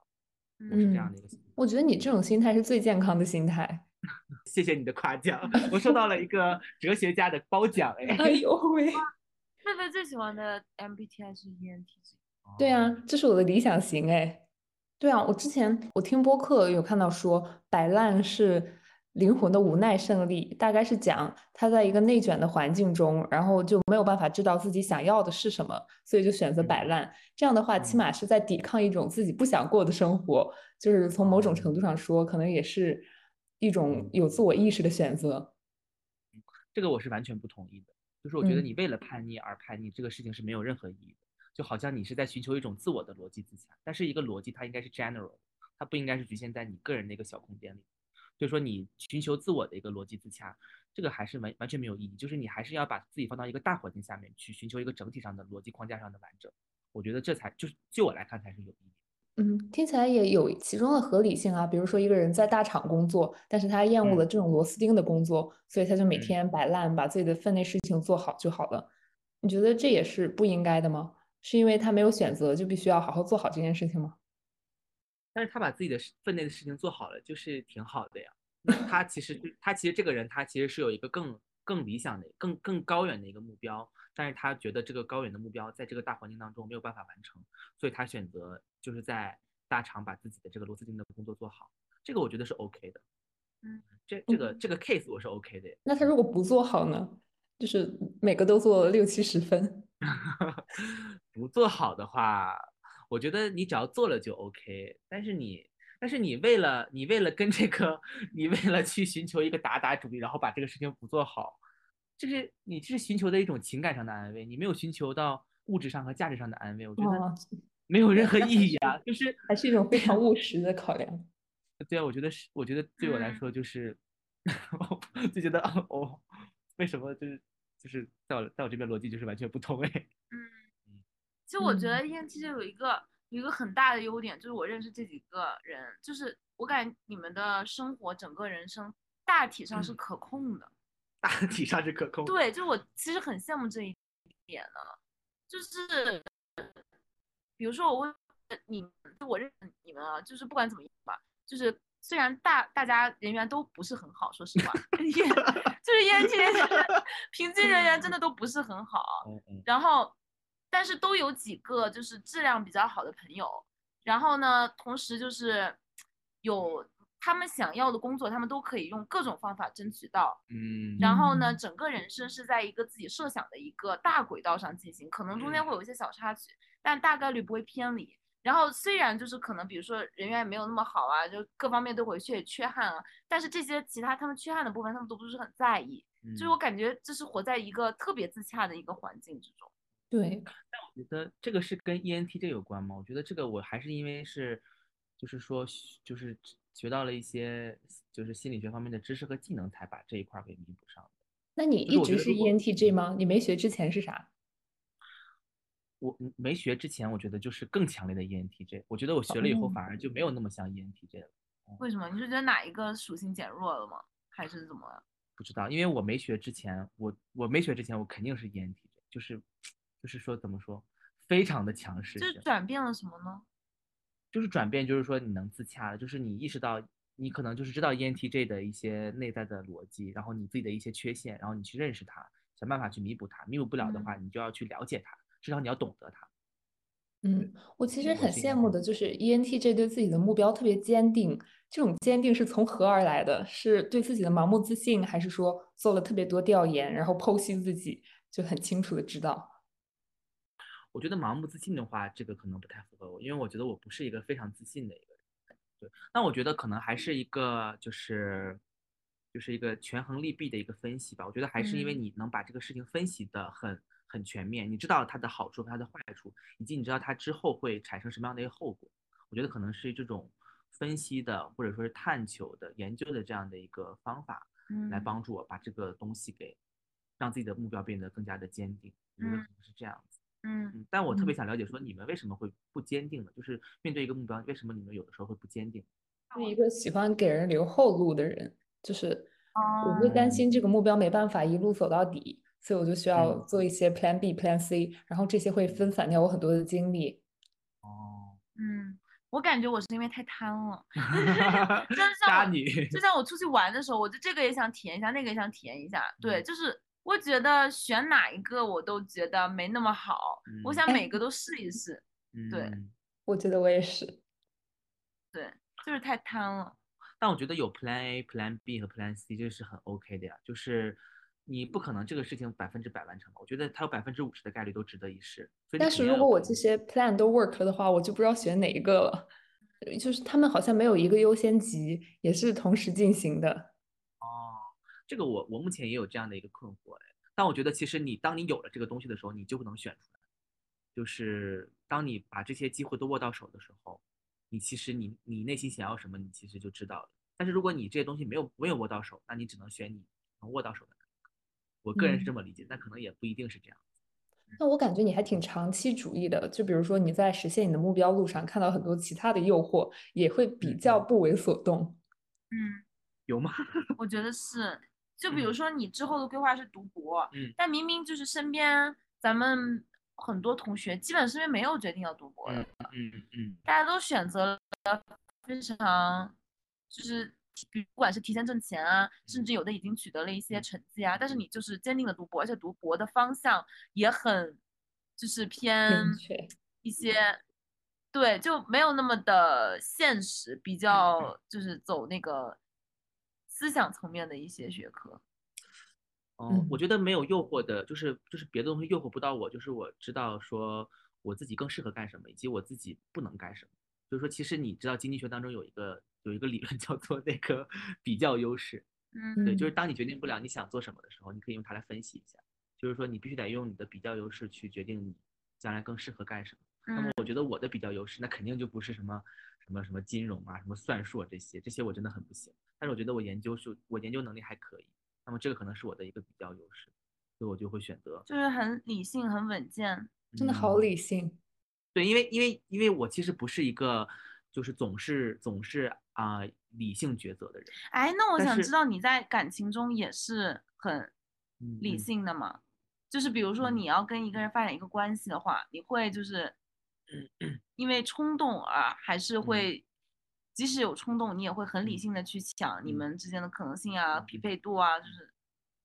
的，我是这样嗯的一个心态。我觉得你这种心态是最健康的心态。谢谢你的夸奖，我受到了一个哲学家的褒奖，哎，哎呦喂！贝贝最喜欢的 MBTI 是 E ENTJ。对啊哦，，这是我的理想型哎。对啊，我之前我听播客有看到说，摆烂是灵魂的无奈胜利，大概是讲他在一个内卷的环境中，然后就没有办法知道自己想要的是什么，所以就选择摆嗯烂。这样的话，起嗯码是在抵抗一种自己不想过的生活，就是从某种程哦度上说，可能也是一种嗯有自我意识的选择。这个我是完全不同意的。就是我觉得嗯你为了叛逆而叛逆，这个事情是没有任何意义的。就好像你是在寻求一种自我的逻辑自洽，但是一个逻辑它应该是 general，它不应该是局限在你个人的一个小空间里。所以说你寻求自我的一个逻辑自洽，这个还是完完全没有意义。就是你还是要把自己放到一个大环境下面去寻求一个整体上的逻辑框架上的完整。我觉得这才就是就我来看才是有意义。嗯，听起来也有其中的合理性啊。比如说，一个人在大厂工作，但是他厌恶嗯了这种螺丝钉的工作，所以他就每嗯天摆烂，把自己的分内事情做好就好了。你觉得这也是不应该的吗？是因为他没有选择，就必须要好好做好这件事情吗？但是他把自己的事分内的事情做好了，就是挺好的呀。那他其实他其实这个人他其实是有一个更更理想的、更更高远的一个目标，但是他觉得这个高远的目标在这个大环境当中没有办法完成，所以他选择就是在大厂把自己的这个螺丝钉的工作做好，这个我觉得是 OK 的。嗯，这这个这个 case 我是 OK 的。那他如果不做好呢？就是每个都做六七十分。不做好的话，我觉得你只要做了就 OK。但是你，但是你为了你为了跟这个，你为了去寻求一个打打主义，然后把这个事情不做好，就是你这是寻求的一种情感上的安慰，你没有寻求到物质上和价值上的安慰，我觉得哦，没有任何意 义啊。就是还是一种非常务实的考量。对啊，我觉得是，我觉得对我来嗯说就是，就觉得哦，为什么就是就是在我在我这边逻辑就是完全不通哎。嗯，其实我觉嗯得 ENTJ 有一个有一个很大的优点，就是我认识这几个人，就是我感觉你们的生活整个人生大体上是嗯可控的。大体上是可控。对，就我其实很羡慕这一点呢，就是比如说我问你，就我认识你们啊，就是不管怎么样吧，就是虽然大大家人缘都不是很好，说实话，也就是 ENTJ 平均人缘真的都不是很好，然后但是都有几个就是质量比较好的朋友，然后呢，同时就是有他们想要的工作，他们都可以用各种方法争取到，嗯，然后呢，嗯整个人生是在一个自己设想的一个大轨道上进行，可能中间嗯会有一些小插曲，但大概率不会偏离。然后虽然就是可能，比如说人缘也没有那么好啊，就各方面都会有些缺憾啊，但是这些其他他们缺憾的部分，他们都不是很在意。就是我嗯感觉这是活在一个特别自洽的一个环境之中。对，觉得这个是跟 E ENTJ 有关吗？我觉得这个我还是因为是，就是说就是学到了一些就是心理学方面的知识和技能，才把这一块儿给弥补上的。那你一直是 E ENTJ 吗？你没学之前是啥？我嗯没学之前，我觉得就是更强烈的 E ENTJ，我觉得我学了以后哦反而就没有那么像 E ENTJ 了。为什么？你是觉得哪一个属性减弱了吗？还是怎么？不知道，因为我没学之前，我我没学之前，我肯定是 E ENTJ，就是就是说怎么说，非常的强势就是。转变了什么呢？就是转变，就是说你能自洽了，就是你意识到你可能就是知道 E ENTJ 的一些内在的逻辑，然后你自己的一些缺陷，然后你去认识它，想办法去弥补它。弥补不了的话，你就要去了解它，至少你要懂得它。嗯，我其实很羡慕的，就是 E ENTJ 对自己的目标特别坚定。这种坚定是从何而来的？是对自己的盲目自信，还是说做了特别多调研，然后剖析自己，就很清楚的知道？我觉得盲目自信的话，这个可能不太符合我，因为我觉得我不是一个非常自信的一个人。对，那我觉得可能还是一个就是就是一个权衡利弊的一个分析吧。我觉得还是因为嗯你能把这个事情分析的很很全面，你知道它的好处和它的坏处，以及你知道它之后会产生什么样的一个后果。我觉得可能是这种分析的或者说是探求的研究的这样的一个方法，来嗯帮助我把这个东西给让自己的目标变得更加的坚定。我觉得嗯可能是这样子。嗯嗯，但我特别嗯想了解，说你们为什么会不坚定呢？就是面对一个目标，为什么你们有的时候会不坚定？是一个喜欢给人留后路的人，就是我会担哦心这个目标没办法一路走到底，所以我就需要嗯做一些 Plan B、Plan C，然后这些会分散掉我很多的精力。哦，嗯，我感觉我是因为太贪了，就 是像就像我出去玩的时候，我就这个也想体验一下，那个也想体验一下。对，嗯就是我觉得选哪一个我都觉得没那么好，我嗯想哎每个都试一试。对嗯 我觉得我也是。对，就是太贪了。但我觉得有 Plan A、Plan B 和 Plan C 这是很 OK 的呀，就是你不可能这个事情百分之百完成吧？我觉得它有百分之五十的概率都值得一试。但是如果我这些 plan 都 work 了的话，我就不知道选哪一个了。呃 就是他们好像没有一个优先级，也是同时进行的。哦，这个我我目前也有这样的一个困惑哎，但我觉得其实你当你有了这个东西的时候，你就不能选出来，就是当你把这些机会都握到手的时候，你其实你你内心想要什么，你其实就知道了。但是如果你这些东西没有没有握到手，那你只能选你能握到手的。我个人是这嗯么理解，但可能也不一定是这样。那我感觉你还挺长期主义的，就比如说你在实现你的目标路上看到很多其他的诱惑，也会比较不为所动。嗯，有吗？我觉得是。就比如嗯。说你之后的规划是读博，嗯。但明明就是身边咱们很多同学基本身边没有决定要读博的，嗯嗯嗯。大家都选择了非常就是不管是提前挣钱啊，甚至有的已经取得了一些成绩啊，但是你就是坚定的读博，而且读博的方向也很就是偏一些，对，就没有那么的现实，比较就是走那个思想层面的一些学科。哦，我嗯觉得没有诱惑的，就是就是别的东西诱惑不到我，就是我知道说我自己更适合干什么，以及我自己不能干什么。就是说，其实你知道经济学当中有一个有一个理论 叫做那个比较优势，嗯对，就是嗯当你决定不了你想做什么的时候，你可以用它来分析一下，就是说你必须得用你的比较优势去决定你将来更适合干什么。那么嗯我觉得我的比较优势，那肯定就不是什么什么什么金融啊、什么算术啊这些，这些我真的很不行。但是我觉得我研究是，我研究能力还可以，那么这个可能是我的一个比较优势，所以我就会选择。就是很理性、很稳健。真的好嗯理性。对，因为因为因为我其实不是一个就是总是总是啊、理性抉择的人，哎，那我想知道你在感情中也是很理性的吗？就是比如说嗯你要跟一个人发展一个关系的话，你会就是因为冲动而，还是嗯会即使有冲动，你也会很理嗯。性的去想你嗯。们之间的可能性啊、嗯。匹配度啊，就是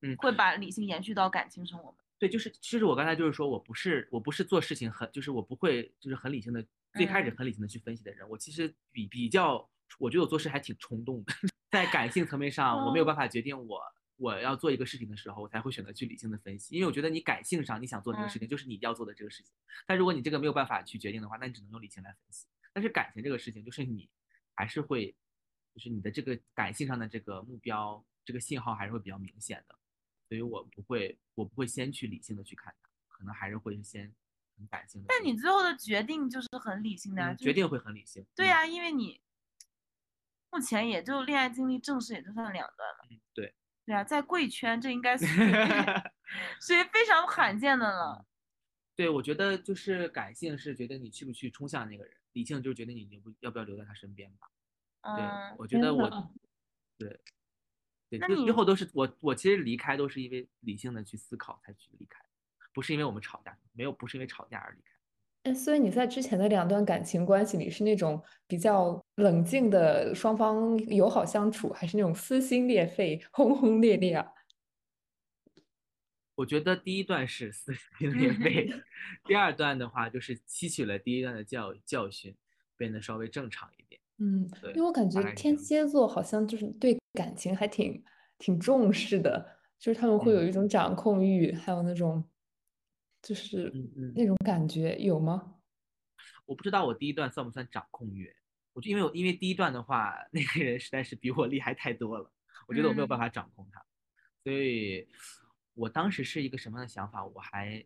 嗯。会把理性延续到感情生活吗？对，就是其实我刚才就是说我不是我不是做事情很就是我不会就是很理性的，最开始嗯。很理性的去分析的人，我其实比比较，我觉得我做事还挺冲动的，在感性层面上我没有哦办法决定我我要做一个事情的时候，我才会选择去理性的分析，因为我觉得你感性上你想做这个事嗯。情就是你要做的这个事情，但如果你这个没有办法去决定的话，那你只能用理性来分析。但是感情这个事情就是你还是会，就是你的这个感性上的这个目标这个信号还是会比较明显的。所以我不会，我不会先去理性的去看它，可能还是会先很感性的。但你最后的决定就是很理性的啊，嗯决定会很理性。嗯对呀、因为你目前也就恋爱经历正式也就算两段了。嗯，对，对啊，在贵圈这应该是 属于属于非常罕见的了。对，我觉得就是感性是决定你去不去冲向那个人，理性就是决定你留不要不要留在他身边吧。对，嗯，我觉得我对对，那最最后都是我我其实离开都是因为理性的去思考才去离开，不是因为我们吵架，没有不是因为吵架而离开。哎，所以你在之前的两段感情关系里是那种比较冷静的，双方友好相处，还是那种撕心裂肺、轰轰烈烈啊？我觉得第一段是撕心裂肺，第二段的话就是吸取了第一段的教教训，变得稍微正常一点。嗯，对因为我感觉天蝎座好像就是对感情还挺挺重视的，就是他们会有嗯一种掌控欲，还有那种就是那种感觉，有吗？我不知道我第一段算不算掌控欲，我就因为我因为第一段的话，那个人实在是比我厉害太多了，我觉得我没有办嗯法掌控他，所以我当时是一个什么样的想法，我还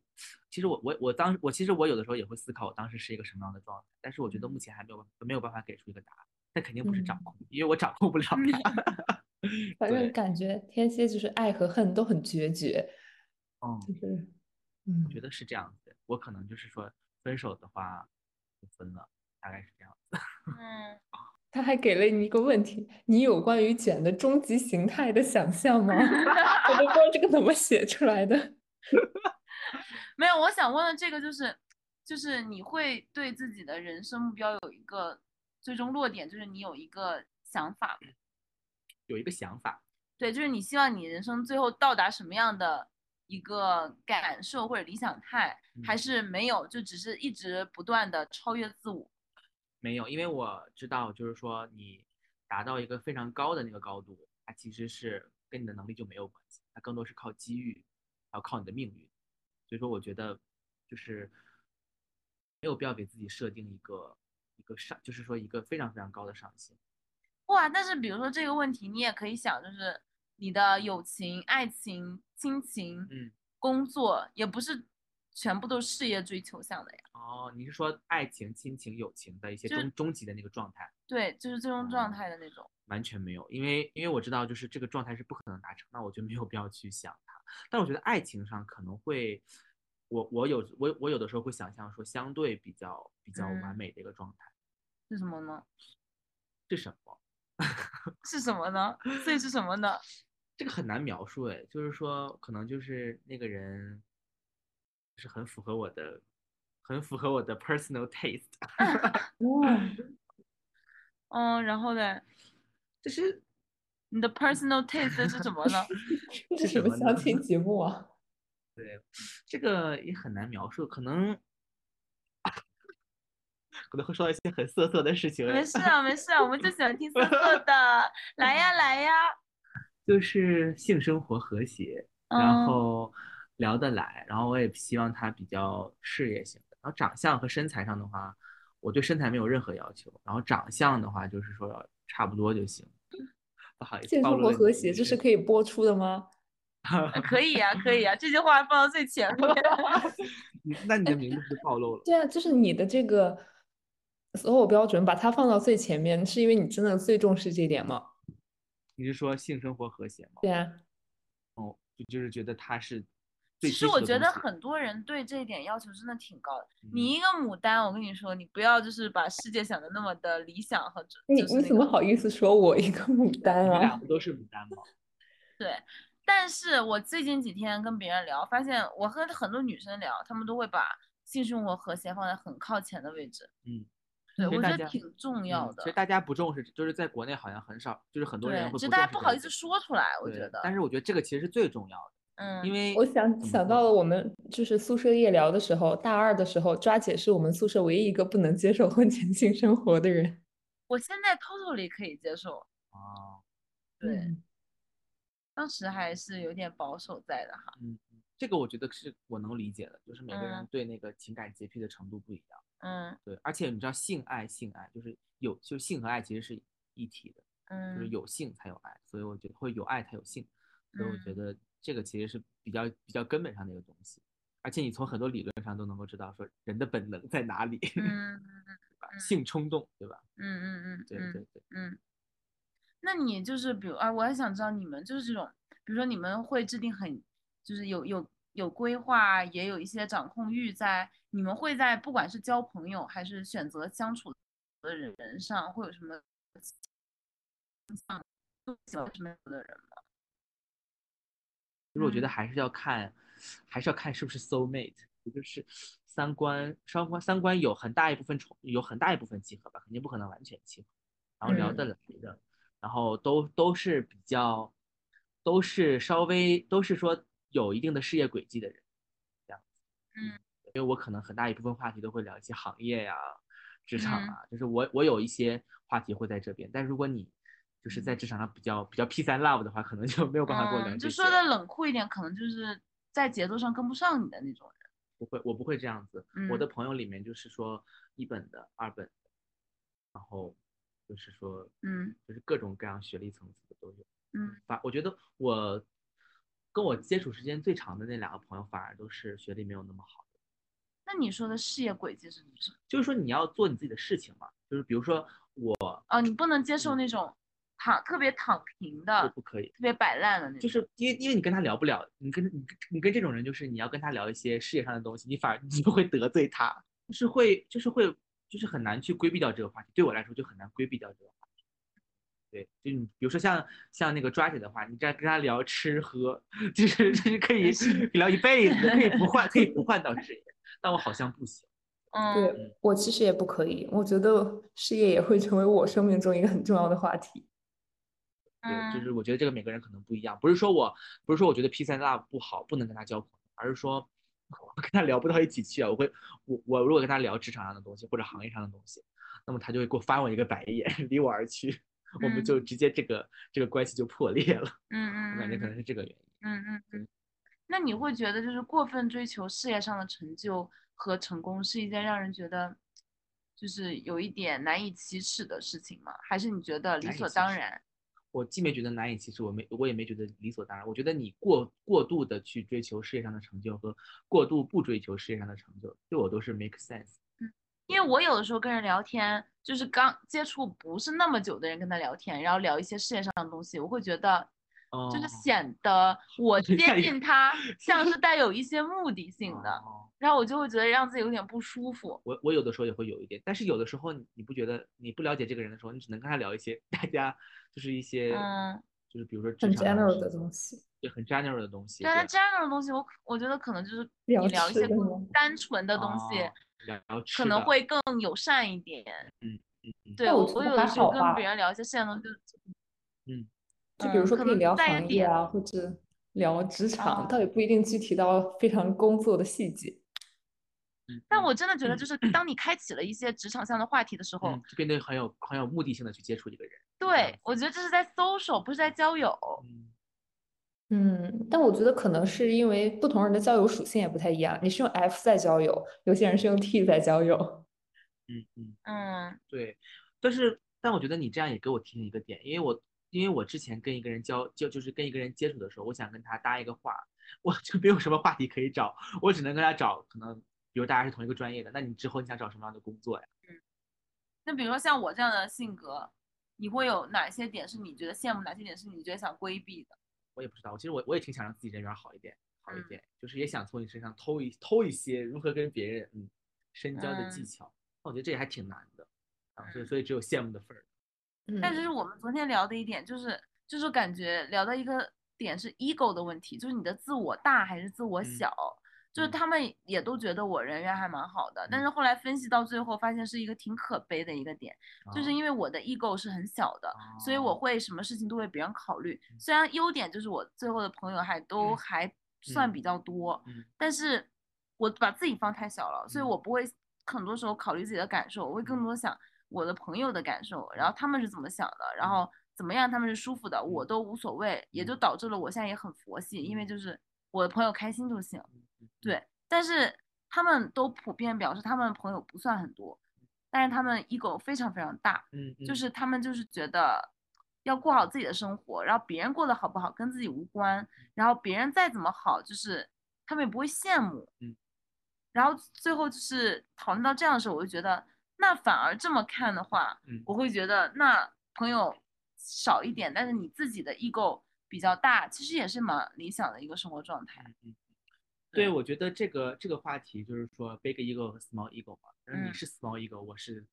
其实我我我当我其实我有的时候也会思考我当时是一个什么样的状态，但是我觉得目前还没有没有办法给出一个答案，那肯定不是掌嗯。控，因为我掌控不了他。反 正感觉天蝎就是爱和恨都很决绝，嗯，就是嗯我觉得是这样子，我可能就是说分手的话就分了，大概是这样子。嗯，他还给了你一个问题：你有关于卷的终极形态的想象吗？我都不知道这个怎么写出来的。没有，我想问的这个就是，就是你会对自己的人生目标有一个最终落点，就是你有一个想法吗，有一个想法，对，就是你希望你人生最后到达什么样的一个感受或者理想态，还嗯是没有，就只是一直不断的超越自我。没有，因为我知道，就是说你达到一个非常高的那个高度，它其实是跟你的能力就没有关系，它更多是靠机遇，还有靠你的命运。所以说，我觉得就是没有必要给自己设定一个一个上，就是说一个非常非常高的上限。哇，但是比如说这个问题，你也可以想，就是你的友情、爱情、亲情、嗯，工作，也不是全部都是事业追求向的呀。哦，你是说爱情、亲情、友情的一些终终极的那个状态？对，就是最终状哦态的那种。完全没有，因为因为我知道就是这个状态是不可能达成，那我就没有必要去想它。但我觉得爱情上可能会，我我有我我有的时候会想象说相对比较比较完嗯美的一个状态是什么呢？是什么？是什么呢？所以是什么呢？这个很难描述哎，就是说可能就是那个人，是很符合我的，很符合我的 personal taste，哇，嗯，然后呢，就是你的 personal taste 是什么呢？这是什么相亲节目啊？对，这个也很难描述，可能 可能会说到一些很色色的事情。没事啊，没事啊，我们就喜欢听色色的，来呀来呀。就是性生活和谐，然嗯后聊得来，然后我也希望他比较事业型的。然后长相和身材上的话，我对身材没有任何要求，然后长相的话就是说要差不多就行。不好意思，性生活和谐，这是可以播出的吗？呃可以呀、可以呀、这句话放到最前面。你那你的名字就暴露了。对啊，就是你的这个所有标准，把它放到最前面，是因为你真的最重视这一点吗？你是说性生活和谐吗？对啊，哦，就就是觉得他是最其实我觉得很多人对这一点要求真的挺高的。嗯你一个牡丹，我跟你说，你不要就是把世界想的那么的理想和就你你怎么好意思说我一个牡丹啊你们俩啊？不都是牡丹吗？对。但是我最近几天跟别人聊，发现我和很多女生聊，她们都会把性生活和谐放在很靠前的位置。嗯，对，我觉得挺重要的。嗯其实大家不重视，就是在国内好像很少，就是很多人对，会只是大家不好意思说出来，我觉得。但是我觉得这个其实是最重要的，嗯，因为我想想到了我们就是宿舍夜聊的时候，大二的时候，抓姐是我们宿舍唯一一个不能接受婚前性生活的人。我现在 totally 可以接受。哦，对，嗯当时还是有点保守在的哈。嗯，嗯这个我觉得是我能理解的，就是每个人嗯对那个情感洁癖的程度不一样。嗯对，而且你知道性爱性爱就是有就性和爱其实是一体的，嗯就是嗯有性才有爱，所以我觉得会有爱才有性，所以我觉嗯得这个其实是比较比较根本上的一个东西。而且你从很多理论上都能够知道说人的本能在哪里，性冲动，对吧？嗯嗯嗯嗯对对对。嗯。那你就是比如啊，我还想知道你们就是这种，比如说你们会制定很，就是有有有规划，也有一些掌控欲在，你们会在不管是交朋友还是选择相处的人上，会有什么倾向？都喜欢什么样的人吗？其实我觉得嗯。还是要看，还是要看是不是 soul mate，也就是三观，三观三观有很大一部分重，有很大一部分契合吧，肯定不可能完全契合，然后聊嗯。得来的，然后都都是比较，都是稍微都是说有一定的事业轨迹的人，这样子，嗯，因为我可能很大一部分话题都会聊一些行业呀、职场嗯。啊，就是我我有一些话题会在这边，但如果你就是在职场上比较比较 peace and love 的话，可能就没有办法跟我聊嗯，就说的冷酷一点，可能就是在节奏上跟不上你的那种人。不会，我不会这样子。我的嗯朋友里面就是说一本的、二本的，然后就是说，嗯就是各种各样学历层次的都有。嗯反我觉得我跟我接触时间最长的那两个朋友，反而都是学历没有那么好的。那你说的事业轨迹是指什么？就是说你要做你自己的事情嘛，就是比如说我哦，你不能接受嗯那种躺特别躺平的、不可以，特别摆烂的那种。就是因为因为你跟他聊不了，你跟你跟你跟这种人，就是你要跟他聊一些事业上的东西，你反而你就会得罪他，就是会就是会就是很难去规避掉这个话题。对我来说就很难规避掉这个话题。对，就你比如说像像那个抓姐的话，你这样跟他聊吃喝，就是就是可以 聊一辈子，可以不换可以不换到事业，但我好像不行。嗯，对我其实也不可以，我觉得事业也会成为我生命中一个很重要的话题。对，就是嗯我觉得这个每个人可能不一样，不是说我不是说我觉得 P 三 love 不好，不能跟他交朋友，而是说 我跟他聊不到一起去啊。我会我我如果跟他聊职场上的东西或者行业上的东西，那么他就会给我翻我一个白眼，离我而去，我们就直接这个这个关系就破裂了。嗯嗯我感觉可嗯能是这个原因。嗯嗯嗯。那你会觉得就是过分追求事业上的成就和成功是一件让人觉得就是有一点难以启齿的事情吗？还是你觉得理所当然？我既没觉得难以启齿，我没我也没觉得理所当然。我觉得你过过度的去追求事业上的成就和过度不追求事业上的成就，对我都是 make sense。因为我有的时候跟人聊天，就是刚接触不是那么久的人跟他聊天，然后聊一些事业上的东西，我会觉得就是哦显得 我接近他 像是带有一些目的性的，哦然后我就会觉得让自己有点不舒服。我我有的时候也会有一点，但是有的时候你你不觉得你不了解这个人的时候，你只能跟他聊一些 大家就是一些，嗯就是比如说职很 general 的东西。对，很 general 的东西。对，但这样的东西我可我觉得可能就是你聊聊一些更单纯的东西，可能会更友善一点。嗯嗯嗯对我我我有的时候跟别人聊一些事业的东西，就嗯 就比如嗯可能说可以聊行业啊，或者聊职场，哦倒也不一定具体到非常工作的细节。嗯但嗯我真的觉得，就是当你开启了一些职场上的话题的时候，嗯，就变得很有很有目的性的去接触一个人。对我觉得这是在 social，不是在交友。嗯嗯，但我觉得可能是因为不同人的交友属性也不太一样，你是用 F 在交友，有些人是用 T 在交友。嗯嗯，嗯对。但是但我觉得你这样也给我提醒一个点，因为我因为我之前跟一个人交就就是跟一个人接触的时候，我想跟他搭一个话，我 就没有什么话题可以找，我只能跟他找可能比如大家是同一个专业的，那你之后你想找什么样的工作呀？嗯那比如说像我这样的性格，你会有哪些点是你觉得羡慕，哪些点是你觉得想规避的？我也不知道，其实我我也挺想让自己人缘好一点，好一嗯点，就是也想从你身上偷一偷一些如何跟别人嗯深交的技嗯巧。那我觉得这也还挺难的啊，所以嗯所以只有羡慕的份儿。但是嗯我们昨天聊的一点就是，就是感觉聊到一个点是 ego 的问题，就是你的自我大还是自我嗯小。就是嗯。他们也都觉得我人缘还蛮好的，但嗯。是后来分析到最后，发现是一个挺可悲的一个点，就是啊因为我的 ego 是很小的，所以我哦。会什么事情都为别人考虑。嗯。虽然优点就是我最后的朋友还都。嗯还算嗯比较多，嗯但是我把自己放太小了，所以嗯。我不会很多时候考虑自己的感受，我会更多想我的朋友的感受，然后他们是怎么想的，然嗯。后怎么样他们是舒服的，我嗯。都无所谓，也就嗯。导致了我现在也很佛系，因为嗯。就是我的朋友开心就行。对，但是他们都普遍表示他们朋友不算很多，但是他们 ego 非常非常大，就是他们就是觉得要过好自己的生活，然后别人过得好不好跟自己无关，然后别人再怎么好，就是他们也不会羡慕。嗯，然后最后就是讨论到这样的时候，我就觉得那反而这么看的话，嗯我会觉得那朋友少一点，但是你自己的 ego 比较大，其实也是蛮理想的一个生活状态。对，我觉得这个这个话题就是说 big ego 和 small ego 嘛，但是你嗯。是 small ego，我是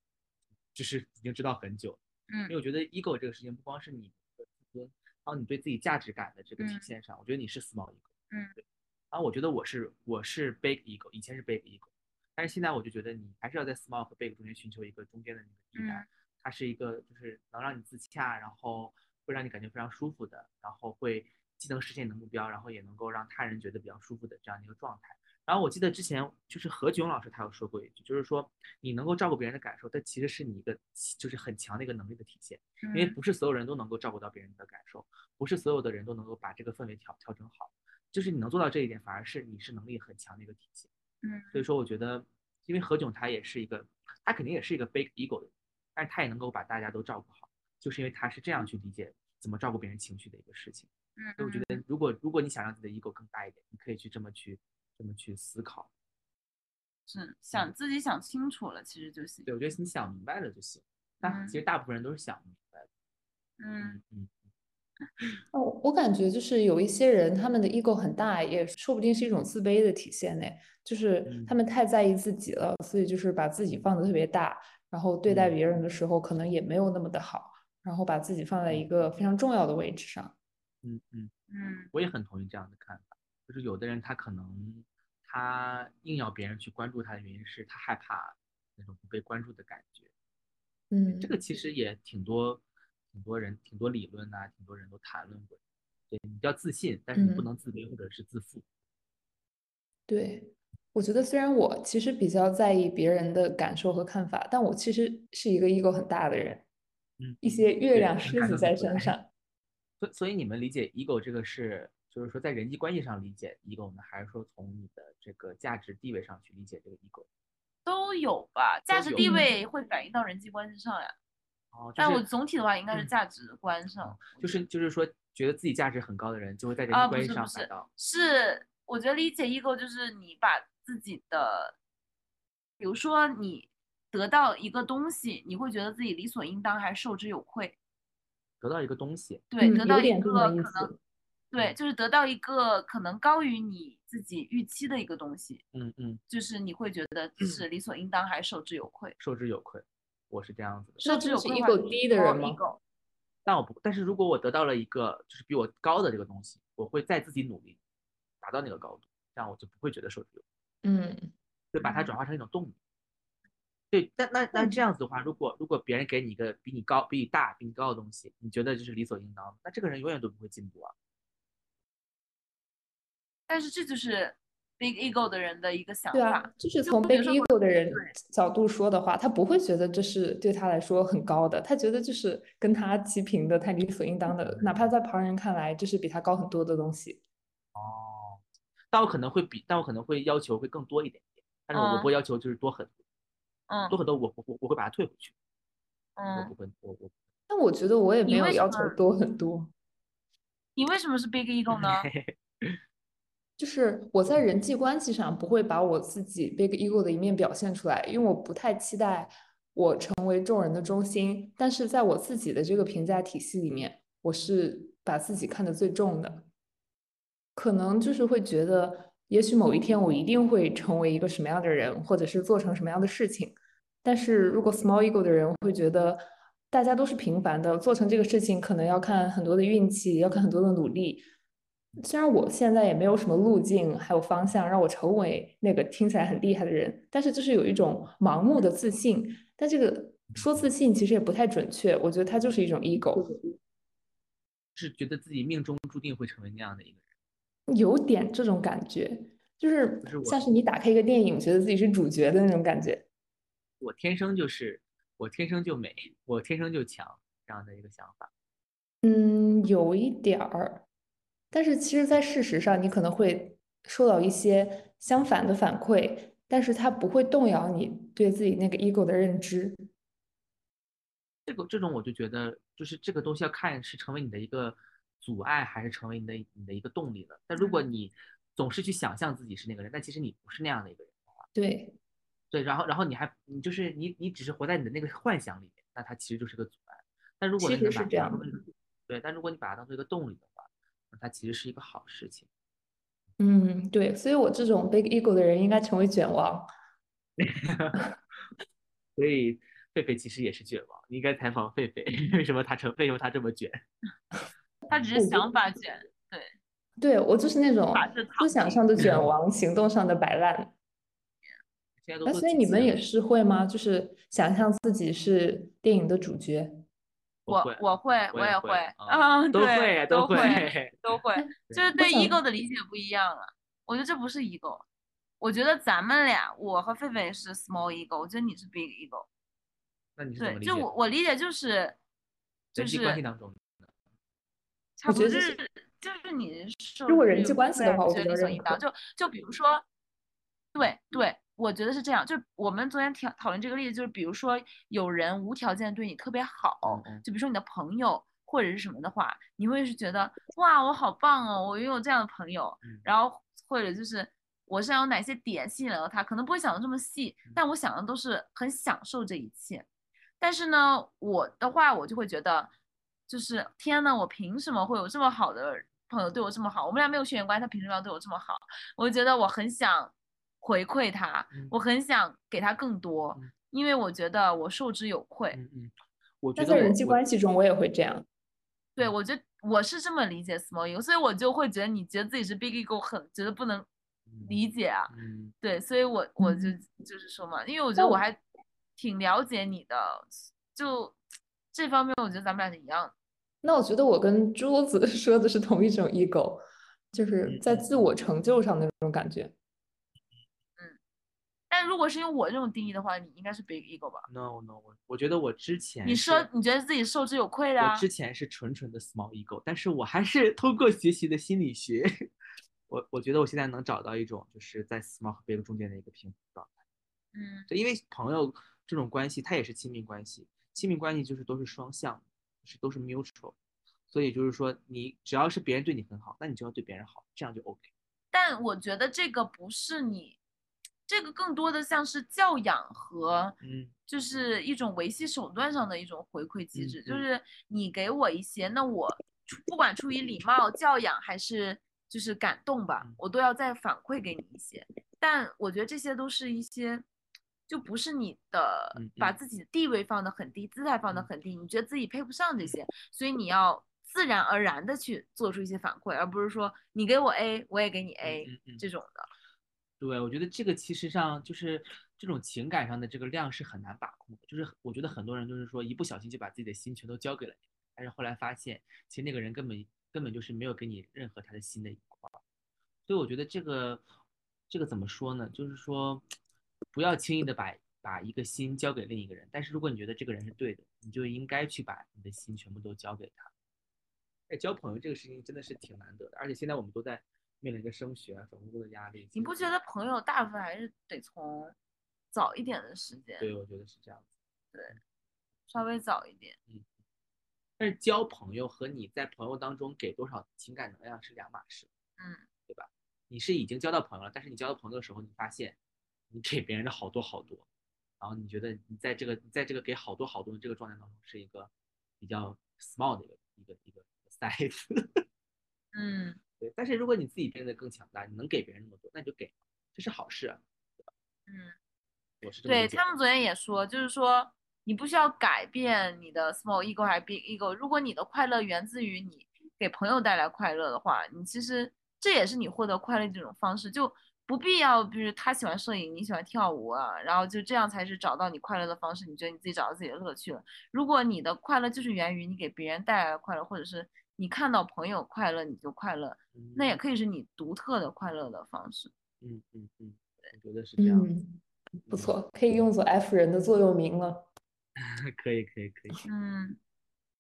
就是已经知道很久，嗯因嗯。为我觉得 ego 这个事情不光是你的自尊，还有你对自己价值感的这个体嗯。现上，我觉得你是 small ego，嗯。对，然后我觉得我是我是 big ego，以前是 big ego，但是现在我就觉得你还是要在 small 和 big 中间寻求一个中间的那个地带，嗯。它是一个就是能让你自洽，然后会让你感觉非常舒服的，然后会既能实现你的目标，然后也能够让他人觉得比较舒服的这样的一个状态。然后我记得之前就是何炅老师他有说过一句，就是说你能够照顾别人的感受，这其实是你一个就是很强的一个能力的体现，因为嗯不是所有人都能够照顾到别人的感受，不是所有的人都能够把这个氛围调调整好，就是你能做到这一点，反而是你是能力很强的一个体现。嗯所以说，我觉得，因为何炅他也是一个，他肯定也是一个 big ego 的人，但是他也能够把大家都照顾好，就是因为他是这样去理解怎么照顾别人情绪的一个事情。嗯所以我觉得，如果如果你想让自己的 ego 更大一点，你可以去这么去这么去思考。是想自己想清楚了，其实就行。对，我觉得你想明白了就行。但嗯其实大部分人都是想不明白的。嗯嗯 哦，我感觉就是有一些人，他们的 ego 很大，也说不定是一种自卑的体现呢。就是他嗯们太在意自己了，所以就是把自己放的特别大，然后对待嗯别人的时候可能也没有那么的好，然后把自己放在一个非常重要的位置上。嗯嗯，嗯我也很同意这样的看法。就是有的人他可能他硬要别人去关注他的原因是他害怕那种不被关注的感觉。嗯，这个其实也挺多挺多人挺多理论呐、挺多人都谈论过。对你要自信，但是你不嗯能自卑或者是自负。对，我觉得虽然我其实比较在意别人的感受和看法，但我其实是一个 ego 很大的人，嗯，一些月亮狮子在身上。所所以你们理解 ego 这个是，就是说在人际关系上理解 ego 呢，还是说从你的这个价值地位上去理解这个 ego？都有吧，价值地位会反映到人际关系上呀。哦，就但我总体的话应该是嗯价值观上，就是就是说，觉得自己价值很高的人，就会在人啊，际关系上是我觉得理解 ego 就是你把自己的，比如说你得到一个东西，你会觉得自己理所应当还是受之有愧？得到一个东西。对，得到一个可能。对，就是得到一个可能高于你自己预期的一个东西，嗯嗯，就是你会觉得 是理所应当还是受之有愧？受之有愧，我是这样子的。受之有愧的话 ego 低的人吗但我不，但是如果我得到了一个就是比我高的这个东西，我会再自己努力达到那个高度，这样我就不会觉得受之有愧，嗯，就把它嗯转化成一种动力。对，那那那嗯这样子的话，如果如果别人给你一个比你高、比你大、比你高的东西，你觉得就是理所应当，那这个人永远都不会进步啊。但是这就是 big ego 的人的一个想法对啊法。，就是从 big ego 的人角度说的话，他不会觉得这是对他来说很高的，他觉得就是跟他齐平的，他理所应当的，哪怕在旁人看来这是比他高很多的东西。哦，但我可能会比，但我可能会要求会更多一点点，但是我不会要求就是多很多，嗯多很多我我我我会把它退回去，我嗯不，会我我但我觉得我也没有要求多很多，你为什么是 big ego 呢？就是我在人际关系上不会把我自己 big ego 的一面表现出来，因为我不太期待我成为众人的中心，但是在我自己的这个评价体系里面，我是把自己看得最重的。可能就是会觉得，也许某一天我一定会成为一个什么样的人，或者是做成什么样的事情。但是如果 small ego 的人会觉得，大家都是平凡的，做成这个事情可能要看很多的运气，要看很多的努力。虽然我现在也没有什么路径，还有方向让我成为那个听起来很厉害的人，但是就是有一种盲目的自信。但这个说自信其实也不太准确，我觉得它就是一种 ego。是觉得自己命中注定会成为那样的一个人。有点这种感觉，就是像是你打开一个电影，觉得自己是主角的那种感觉。我天生就是我天生就美，我天生就强这样的一个想法。嗯，有一点儿，但是其实，在事实上，你可能会受到一些相反的反馈，但是它不会动摇你对自己那个 ego 的认知。这个这种我就觉得，就是这个东西要看是成为你的一个阻碍，还是成为你的你的一个动力了。但如果你总是去想象自己是那个人，但其实你不是那样的一个人的话。对，对，然后然后你还你就是你你只是活在你的那个幻想里面，那它其实就是个阻碍。但如果其你把实是这样的它当做对，但如果你把它当做一个动力的话，那它其实是一个好事情。嗯，对，所以我这种 big ego 的人应该成为卷王。所以狒狒其实也是卷王，你应该采访狒狒，为什么他成为什么他这么卷？他只是想法卷，对，对，我就是那种思想上的卷王，行动上的摆烂。哎，现在都做所以你们也是会吗？就是想象自己是电影的主角。我我会，我也会嗯，都对会都都会，都会，就是对想 ego 的理解不一样了。我觉得这不是 ego，我觉得咱们俩，我和狒狒是 small ego，我觉得你是 big ego。对，那你是怎么理解？就我我理解就是，就是关系当中，差不多就觉得这是就是你受如果人际关系的话我觉得理所应当。可就就比如说，对对，我觉得是这样。就我们昨天讨讨论这个例子，就是比如说有人无条件对你特别好，就比如说你的朋友或者是什么的话，你会是觉得哇，我好棒哦，我拥有这样的朋友。嗯然后或者就是我身上有哪些点吸引了他，可能不会想的这么细，嗯但我想的都是很享受这一切。但是呢，我的话我就会觉得，就是天呐，我凭什么会有这么好的朋友对我这么好？我们俩没有血缘关系，他凭什么要对我这么好？我就觉得我很想回馈他，嗯我很想给他更多，嗯因为我觉得我受之有愧。嗯嗯，我觉得在人际关系中，我也会这样。对，我觉得我是这么理解 small ego，所以我就会觉得你觉得自己是 big ego，很觉得不能理解啊。嗯，对，所以我我就嗯就是说嘛，因为我觉得我我还挺了解你的，就这方面我觉得咱们俩是一样的。那我觉得我跟珠子 说的是同一种 ego，就是在自我成就上的那种感觉。但如果是用我这种定义的话，你应该是 big ego 吧？no no，我我觉得我之前你说你觉得自己受之有愧的、啊我，之前是纯纯的 small ego，但是我还是通过学习的心理学，我我觉得我现在能找到一种就是在 small 和 big 中间的一个平衡状态。嗯对，因为朋友这种关系，它也是亲密关系，亲密关系就是都是双向，就是都是 mutual，所以就是说你只要是别人对你很好，那你就要对别人好，这样就 OK。但我觉得这个不是你，这个更多的像是教养和嗯。就是一种维系手段上的一种回馈机嗯制，就。嗯是你给我一些，那我出不管出于礼貌、教养还是就是感动吧嗯，我都要再反馈给你一些。但我觉得这些都是一些，就不是你的把自己的地位放得很低，姿态放得嗯。很低，你觉得自己配不上这些，所以你要自然而然的去做出一些反馈，而不是说你给我 A，我也给你 A、这种的。对，我觉得这个其实上就是这种情感上的这个量是很难把控的。就是我觉得很多人就是说一不小心就把自己的心全都交给了你，但是后来发现其实那个人根本根本就是没有给你任何他的心的一块儿。所以我觉得这个这个怎么说呢？就是说不要轻易的把把一个心交给另一个人，但是如果你觉得这个人是对的，你就应该去把你的心全部都交给他。哎，交朋友这个事情真的是挺难得的，而且现在我们都在面临着升学啊、找工作的压力。你不觉得朋友大部分还是得从早一点的时间，对，我觉得是这样子。对稍微早一点。嗯但是交朋友和你在朋友当中给多少情感能量是两码事，嗯，对吧？你是已经交到朋友了，但是你交到朋友的时候，你发现你给别人的好多好多，然后你觉得你在这个你在这个给好多好多的这个状态当中是一个比较 small 的一个一个一个 size，嗯，对。但是如果你自己变得更强大，你能给别人那么多，那你就给，这是好事啊。嗯，我是这么对他们昨天也说，就是说你不需要改变你的 small ego 还是 big ego，如果你的快乐源自于你给朋友带来快乐的话，你其实这也是你获得快乐的这种方式，就不必要，比如他喜欢摄影，你喜欢跳舞啊，然后就这样才是找到你快乐的方式，你觉得你自己找到自己的乐趣了。如果你的快乐就是源于你给别人带来的快乐，或者是你看到朋友快乐你就快乐，那也可以是你独特的快乐的方式。嗯嗯嗯，我觉得是这样。嗯，不错，可以用作 F 人的座右铭了。可以可以可以。嗯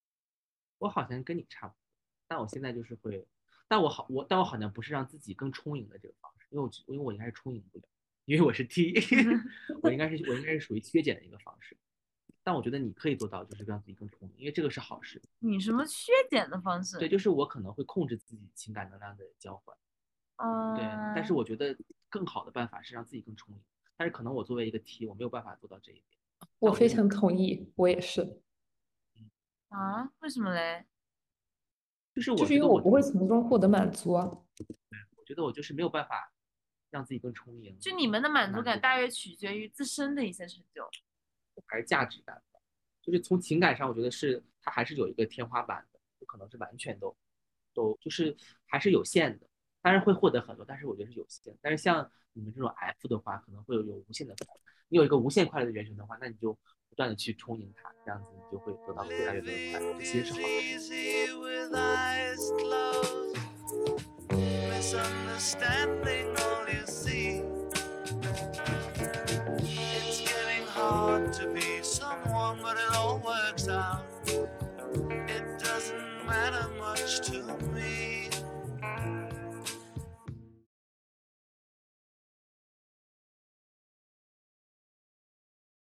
我好像跟你差不多，但我现在就是会，但我好我但我好像不是让自己更充盈的这个方式，因为我因为我应该是充盈不了，因为我是 T，我应该是我应该是属于缺减的一个方式，但我觉得你可以做到，就是让自己更充盈，因为这个是好事。你什么缺减的方式？对，就是我可能会控制自己情感能量的交换，嗯，对，但是我觉得更好的办法是让自己更充盈，但是可能我作为一个 T，我没有办法做到这一点。我非常同意，我也是，啊，为什么嘞？就是我就是因为我我不会从中获得满足啊。对我觉得我就是没有办法让自己更充盈，就你们的满足感大约取决于自身的一些成就。还是价值感吧，就是从情感上，我觉得是它还是有一个天花板的，不可能是完全都都就是还是有限的。当然会获得很多，但是我觉得是有限。但是像你们这种 F 的话，可能会有有无限的快乐。你有一个无限快乐的源泉的话，那你就不断的去充盈它，这样子你就会得到越来越多的快乐，这其实是好事。but it all works out.